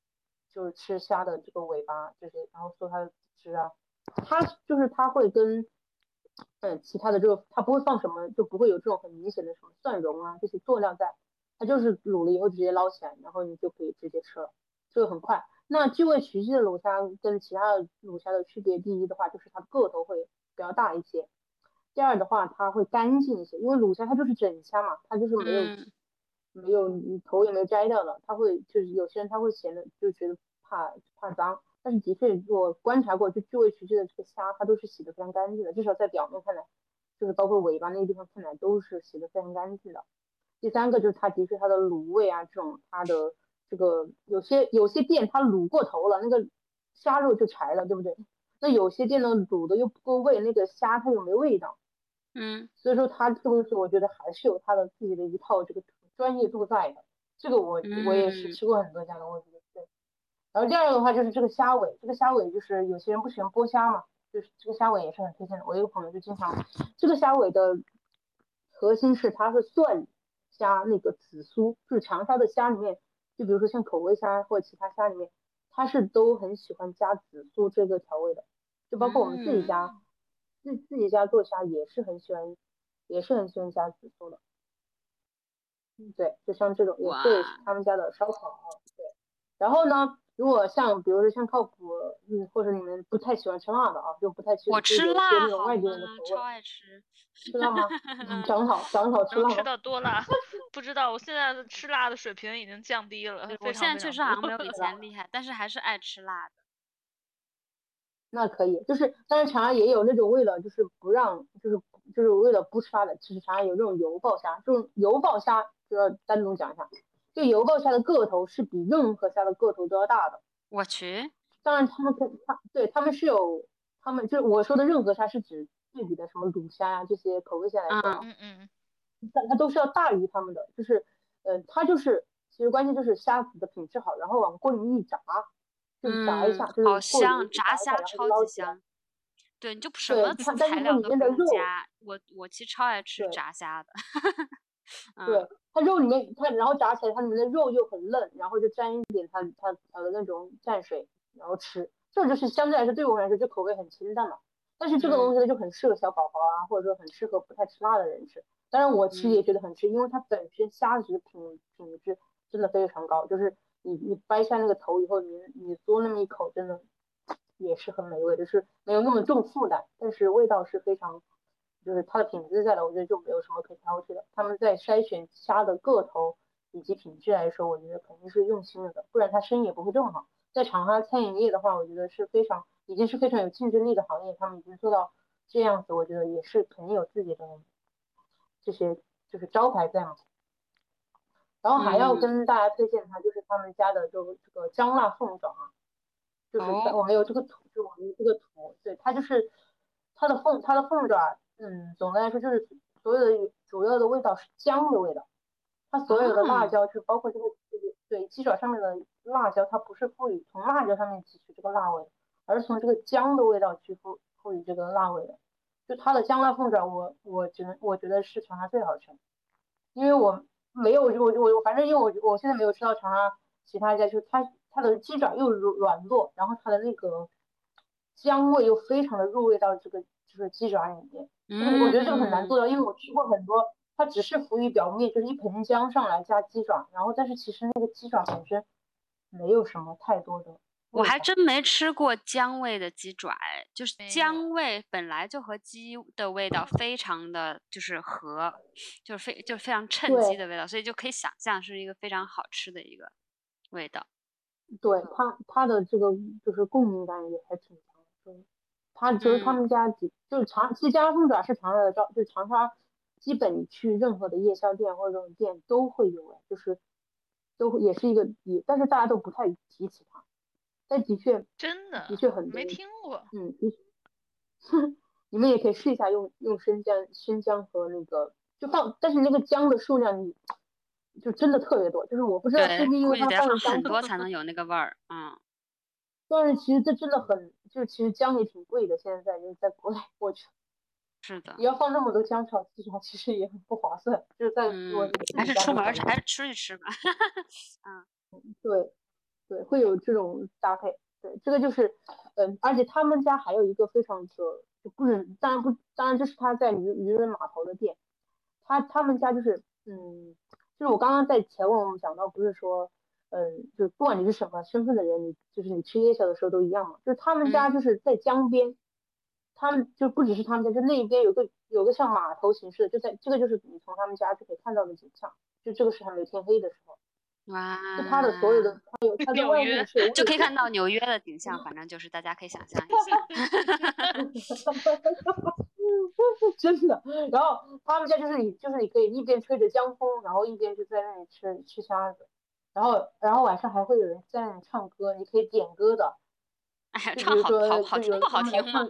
就是吃虾的这个尾巴这些，然后做它的汁啊。它就是它会跟嗯其他的这个，它不会放什么，就不会有这种很明显的什么蒜蓉啊这些佐料在。它就是卤了以后直接捞起来，然后你就可以直接吃了，这个很快。那聚味曲记的卤虾跟其他的卤虾的区别，第一的话就是它个头会比较大一些，第二的话它会干净一些，因为卤虾它就是整虾嘛，它就是没有。没有，你头也没有摘掉的，它会就是有些人他会嫌的，就觉得怕怕脏，但是的确我观察过，就聚味曲记的这个虾，它都是洗的非常干净的，至少在表面看来，就是包括尾巴那个地方看来都是洗的非常干净的。第三个就是它的确它的卤味啊，这种它的这个有些有些店它卤过头了，那个虾肉就柴了，对不对？那有些店呢卤的又不够味，那个虾它又没味道，嗯，所以说它这个东西我觉得还是有它的自己的一套这个。专业度在的，这个我我也是吃过很多家的，我觉得对。然后第二个的话就是这个虾尾，这个虾尾就是有些人不喜欢剥虾嘛，就是这个虾尾也是很推荐的。我一个朋友就经常，这个虾尾的核心是它是蒜加那个紫苏，就是长沙的虾里面，就比如说像口味虾或者其他虾里面，它是都很喜欢加紫苏这个调味的，就包括我们自己家自自己家做虾也是很喜欢，也是很喜欢加紫苏的。对，就像这种也是他们家的烧烤，对。然后呢，如果像比如说像靠谱，嗯，或者你们不太喜欢吃辣的啊，就不太喜欢吃辣，那种外地人的口味，超爱吃。吃辣吗？正好正好吃辣。吃的多辣？不知道，我现在吃辣的水平已经降低了。我现在确实好像没有以前厉害，但是还是爱吃辣的。那可以，就是但是长沙也有那种为了就是不让，就是就是为了不吃辣的，其实长沙有这种油爆虾，这种油爆虾。就要单独讲一下，就油爆虾的个头是比任何虾的个头都要大的。我去，当然他们可他对他们是有，他们就我说的任何虾是指对比的什么卤虾呀这些口味虾来说，嗯嗯，但它都是要大于他们的，就是呃它就是其实关键就是虾子的品质好，然后往锅里面一炸，就炸一下，就是好香，炸虾超级香。对，你就什么材料都不用加，我我其实超爱吃炸虾的。对它肉里面，它然后炸起来，它里面的肉又很嫩，然后就沾一点它它它的那种蘸水，然后吃，这就是相对来说对我们来说就口味很清淡嘛。但是这个东西呢就很适合小宝宝啊，或者说很适合不太吃辣的人吃。当然我吃也觉得很吃，因为它本身虾子的品品质真的非常高，就是你你掰下那个头以后，你你嘬那么一口，真的也是很美味，就是没有那么重负担，但是味道是非常。就是它的品质在的，我觉得就没有什么可挑剔的。他们在筛选虾的个头以及品质来说，我觉得肯定是用心了的，不然它生意也不会这么好。在长沙餐饮业的话，我觉得是非常已经是非常有竞争力的行业，他们已经做到这样子，我觉得也是肯定有自己的这些就是招牌在嘛。然后还要跟大家推荐它，就是他们家的这个这个姜辣凤爪，就是我没有这个图，就我们这个图，对，它就是它的凤它的凤爪。嗯，总的来说就是所有的主要的味道是姜的味道，它所有的辣椒就包括这个对鸡爪上面的辣椒，它不是赋予从辣椒上面提取这个辣味，而是从这个姜的味道去赋赋予这个辣味的。就它的姜辣凤爪，我我只能我觉得是长沙最好吃，因为我没有我我我反正因为我我现在没有吃到长沙其他家，就是它它的鸡爪又软软糯，然后它的那个姜味又非常的入味到这个就是鸡爪里面。嗯，我觉得这个很难做到，因为我吃过很多，它只是浮于表面，就是一盆姜上来加鸡爪，然后但是其实那个鸡爪本身没有什么太多的。我还真没吃过姜味的鸡爪，就是姜味本来就和鸡的味道非常的就是合，就是非就是非常衬鸡的味道，所以就可以想象是一个非常好吃的一个味道。对它它的这个就是共鸣感也还挺强，的。他就是他们家就是长其实家凤爪是长沙的招，就是长沙基本去任何的夜宵店或者这种店都会有哎，就是都会也是一个也，但是大家都不太提起它。但的确，真的的确很没听过。嗯，你们也可以试一下用用生姜、生姜和那个就放，但是那个姜的数量你就真的特别多，就是我不知道是不是因为它放了很多才能有那个味儿，嗯。但是其实这真的很，就是其实姜也挺贵的，现在就是在国内过去。是的。你要放那么多姜炒鸡爪，其实也很不划算，就是在国还是出门还是出去吃吧。嗯，对。对，会有这种搭配。对，这个就是，嗯，而且他们家还有一个非常的，就不是，当然不，当然这是他在渔渔人码头的店。他他们家就是，嗯，就是我刚刚在前文我们讲到，不是说，嗯，就不管你是什么身份的人，你就是你吃夜宵的时候都一样嘛。就是他们家就是在江边，他们就不只是他们家，就那边有个有个像码头形式的，就在这个就是你从他们家就可以看到的景象。就这个是还没天黑的时候。哇，就他的所有的，他有它的外面是就可以看到纽约的景象，反正就是大家可以想象一下，真的。然后他们家就是你，就是你可以一边吹着江风，然后一边就在那里吃吃虾子，然后然后晚上还会有人在那里唱歌，你可以点歌的。哎呀，唱好好好听不好听吗？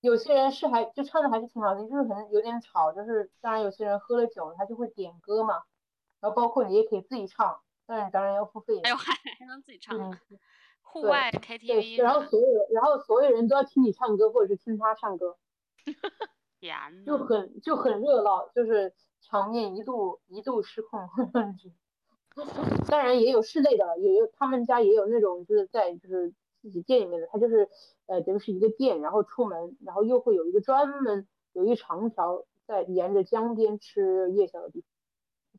有些人是还就唱的还是挺好听，就是可能有点吵，就是当然有些人喝了酒，他就会点歌嘛。然后包括你也可以自己唱，但是当然要付费。哎呦，还还能自己唱？户外 KTV。然后所有，然后所有人都要听你唱歌，或者是听他唱歌。就很就很热闹，就是场面一度一度失控。当然也有室内的，也有他们家也有那种就是在就是自己店里面的，他就是呃，等于是一个店，然后出门，然后又会有一个专门有一长条在沿着江边吃夜宵的地方。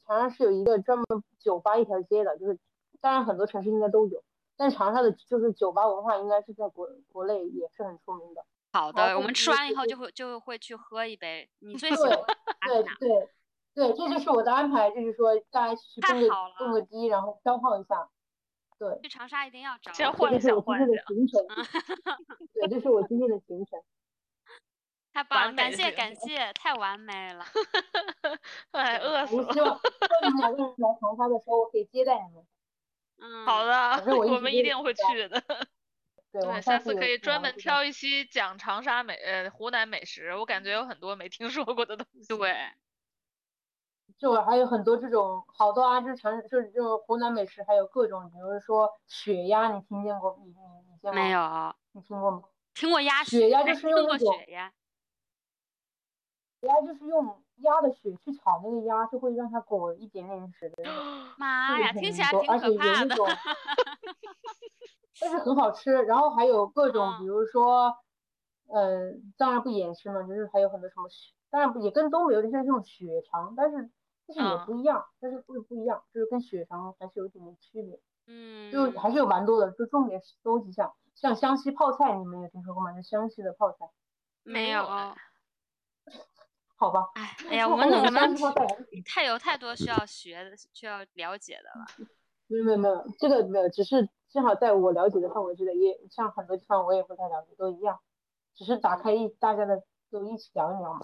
长沙是有一个专门酒吧一条街的，就是当然很多城市应该都有，但长沙的就是酒吧文化应该是在国国内也是很出名的。好的，我们吃完以后就会就会去喝一杯。你最喜欢对对对，这就是我的安排，就是说大家去蹦个蹦个迪，然后消耗一下。对，去长沙一定要找。先换一下，换一下。对，这是我今天的行程。太棒了，感谢感谢，太完美了，哎，饿死了。我希望 你们两个人来长沙的时候，我可以接待你们。嗯，好的，我们一定会去的。对，下次可以专门挑一期讲长沙美呃湖南美食，我感觉有很多没听说过的东西。对，就还有很多这种好多啊，就是长就是这种湖南美食，还有各种，比如说血鸭，你听见过？你你你见过没有？你听过吗？听过鸭血鸭，就是用那种血鸭。鸭就是用鸭的血去炒那个鸭，就会让它裹一点点血的。妈呀，听起来挺可怕的。但是很好吃，然后还有各种，比如说，嗯，当然不掩饰嘛，就是还有很多什么血，当然不也跟东北有点像这种血肠，但是但是也不一样，但是不不一样，就是跟血肠还是有点点区别。嗯。就还是有蛮多的，就重点搜集下，像湘西泡菜，你们有听说过吗？就湘西的泡菜。没有。好吧，哎，哎呀，我们我们太有太多需要学的、需要了解的了。没有没有没有，这个没有，只是正好在我了解的范围之内，也像很多地方我也不太了解，都一样，只是打开一大家的都一起聊一聊嘛。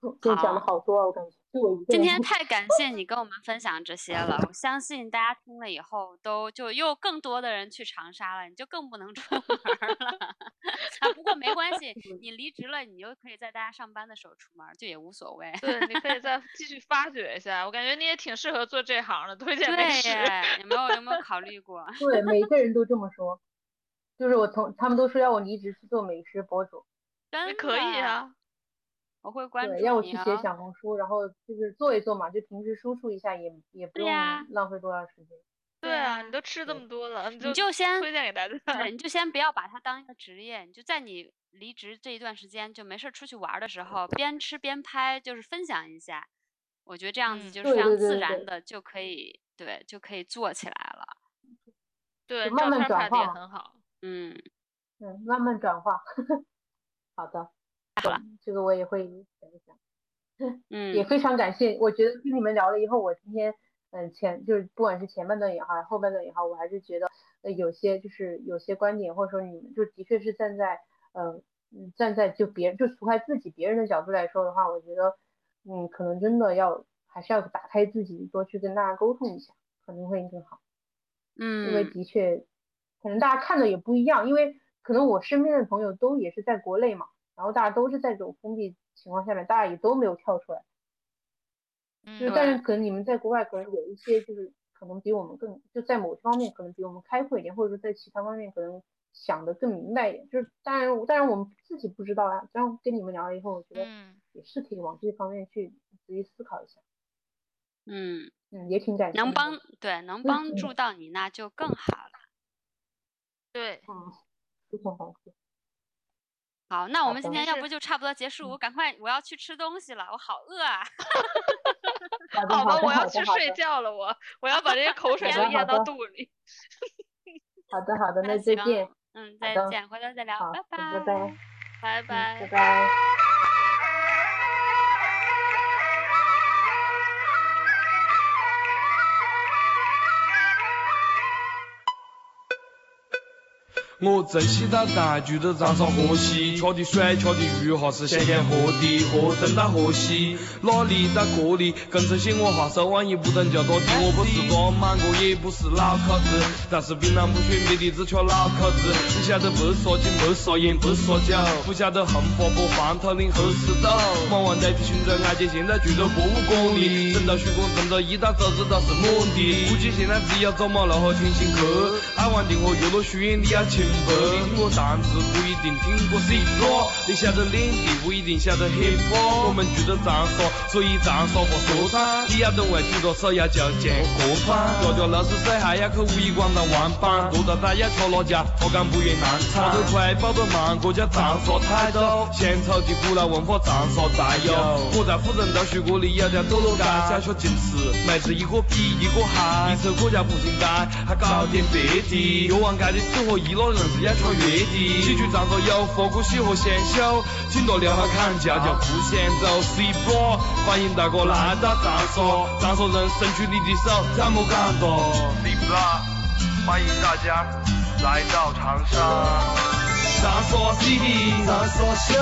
今天 讲的好多啊，我感觉。今天太感谢你跟我们分享这些了，我相信大家听了以后都就又更多的人去长沙了，你就更不能出门了。啊，不过没关系，你离职了，你就可以在大家上班的时候出门，就也无所谓。对，你可以再继续发掘一下，我感觉你也挺适合做这行的，推荐美食。有没有有没有考虑过？对，每个人都这么说，就是我从他们都说要我离职去做美食博主，真可以啊。我会关注你。对，让我去写小红书，然后就是做一做嘛，就平时输出一下，也也不用浪费多长时间。对啊，你都吃这么多了，你就先推荐给大家。对，你就先不要把它当一个职业，你就在你离职这一段时间就没事出去玩的时候，边吃边拍，就是分享一下。我觉得这样子就是非常自然的就可以，对，就可以做起来了。对，慢慢转化也很好。嗯嗯，慢慢转化。好的，好了，这个我也会想一想。嗯，也非常感谢。我觉得跟你们聊了以后，我今天嗯前就是不管是前半段也好，后半段也好，我还是觉得呃有些就是有些观点或者说你们就的确是站在呃站在就别就除开自己别人的角度来说的话，我觉得。嗯，可能真的要还是要打开自己，多去跟大家沟通一下，可能会更好。嗯，因为的确，可能大家看的也不一样，因为可能我身边的朋友都也是在国内嘛，然后大家都是在这种封闭情况下面，大家也都没有跳出来。嗯。就但是可能你们在国外可能有一些就是可能比我们更就在某些方面可能比我们开阔一点，或者说在其他方面可能想的更明白一点。就是当然当然我们自己不知道啊，这样跟你们聊了以后，我觉得。也是可以往这方面去仔细思考一下，嗯嗯，也挺感谢。能帮对能帮助到你那就更好了，对，嗯，非常感谢。好，那我们今天要不就差不多结束，我赶快我要去吃东西了，我好饿啊！好吧，我要去睡觉了，我我要把这些口水都咽到肚里。好的好的，那再见，嗯再见，回头再聊，拜拜拜拜拜拜。我正西到大聚着长沙河西，吃的水吃的鱼哈是咸咸河的，河东到河西，哪里到这里？跟这些我哈手腕也不等叫多的，我不是个满哥，也不是老口子，但是槟榔不选别的，只吃老口子。不晓得白沙井，不说烟，不说酒，不晓得红花坡黄土岭黑死豆。忙完代替群众挨接现在住在博物馆里，整到徐工，挣到一到走知道是满的。估计现在只有走马路和天星去，爱玩的和越落虚你要清。听过单字不一定听过 C 罗，你晓得脸的不一定晓得 hip hop。我们住着长沙，所以长沙话说唱。你要懂外举着手要叫见过番。条条路是水，还要去五一广场玩板。多到大要吃辣椒，我敢不愿难产。跑得快，跑得慢，国家长沙态度。献丑的古老文化，长沙再有。我在富人道徐锅里有条堕落街，小学进吃，妹子一个比一个嗨。一手国家步行街，还搞点别的。越王街的吃喝娱乐。是要吃月底，喜剧长沙有复古喜和鲜秀，请多留下看叫叫不嫌走。C 波，欢迎大哥来到长沙，长沙人伸出你的手，怎么感动？C 波，欢迎大家来到长沙。长沙 City，长沙秀，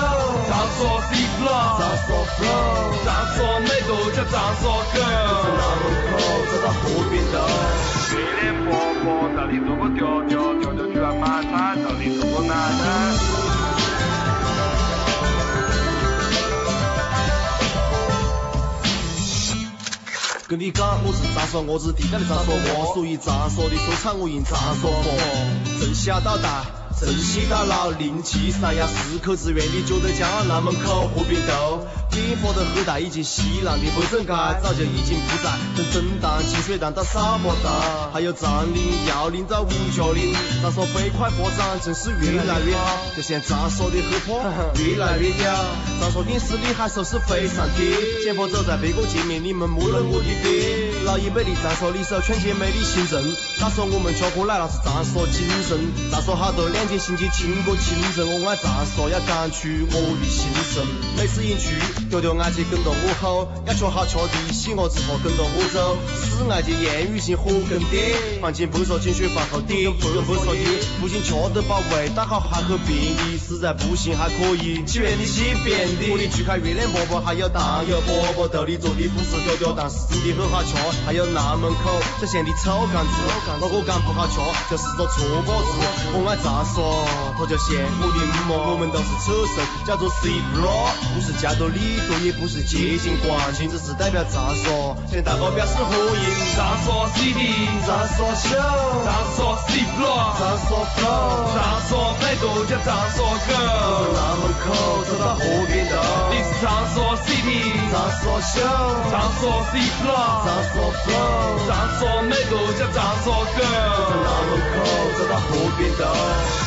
长沙 C boy，，长沙 flow，长沙美都叫长沙狗。在大门口，走到河边头，月亮婆婆到底做个调调，调调妈到底是？跟你讲，我是咋说，我是地道的咋说，我属于咋说的说唱，我应咋说过，从小到大。城西到老，零七三亚四口之院的九头江南门口河边头，典发的后代以及西南的北正街早就已经不在，从正荡、清水荡到沙坡荡，还有藏岭、耀岭到五角岭，长沙飞快发展，真是越来越好，就像长沙的后坡越来越屌，长沙电视里还说是飞上天，前方走在别个前面，你们莫了我的爹，老一辈的长沙里手劝姐妹的新政，他说我们吃过来那是长沙精神，长沙好多两。今天星期听过清晨，我爱长沙，要讲出我的心声。每次一去，条条挨起跟着我吼，要吃好吃的，喜饿之后跟着我走。是爱接言语性火跟点，放进不说精血放后点，不用不说的，不仅吃得饱，味道好还很便宜，实在不行还可以起源的起便的。我的去开月亮饽饽，还有糖油饽饽，豆里做的不是条条，但是真的很好吃。还有南门口这咸的臭干子，那个干不好吃，就是个错把子。我爱长沙。他叫像我的木毛我们都是车神叫做 cblock 不是加多利多也不是接近冠军只是代表长沙向大哥表示欢迎长沙 cb 长沙 show 长沙 cblock 长沙 flow 长沙妹驼叫长沙 girl 我南门口走到河边头 this 长沙 cb 长沙 show 长沙 cblock 长沙 flow 长沙妹驼叫长沙 girl 我南门口走到河边头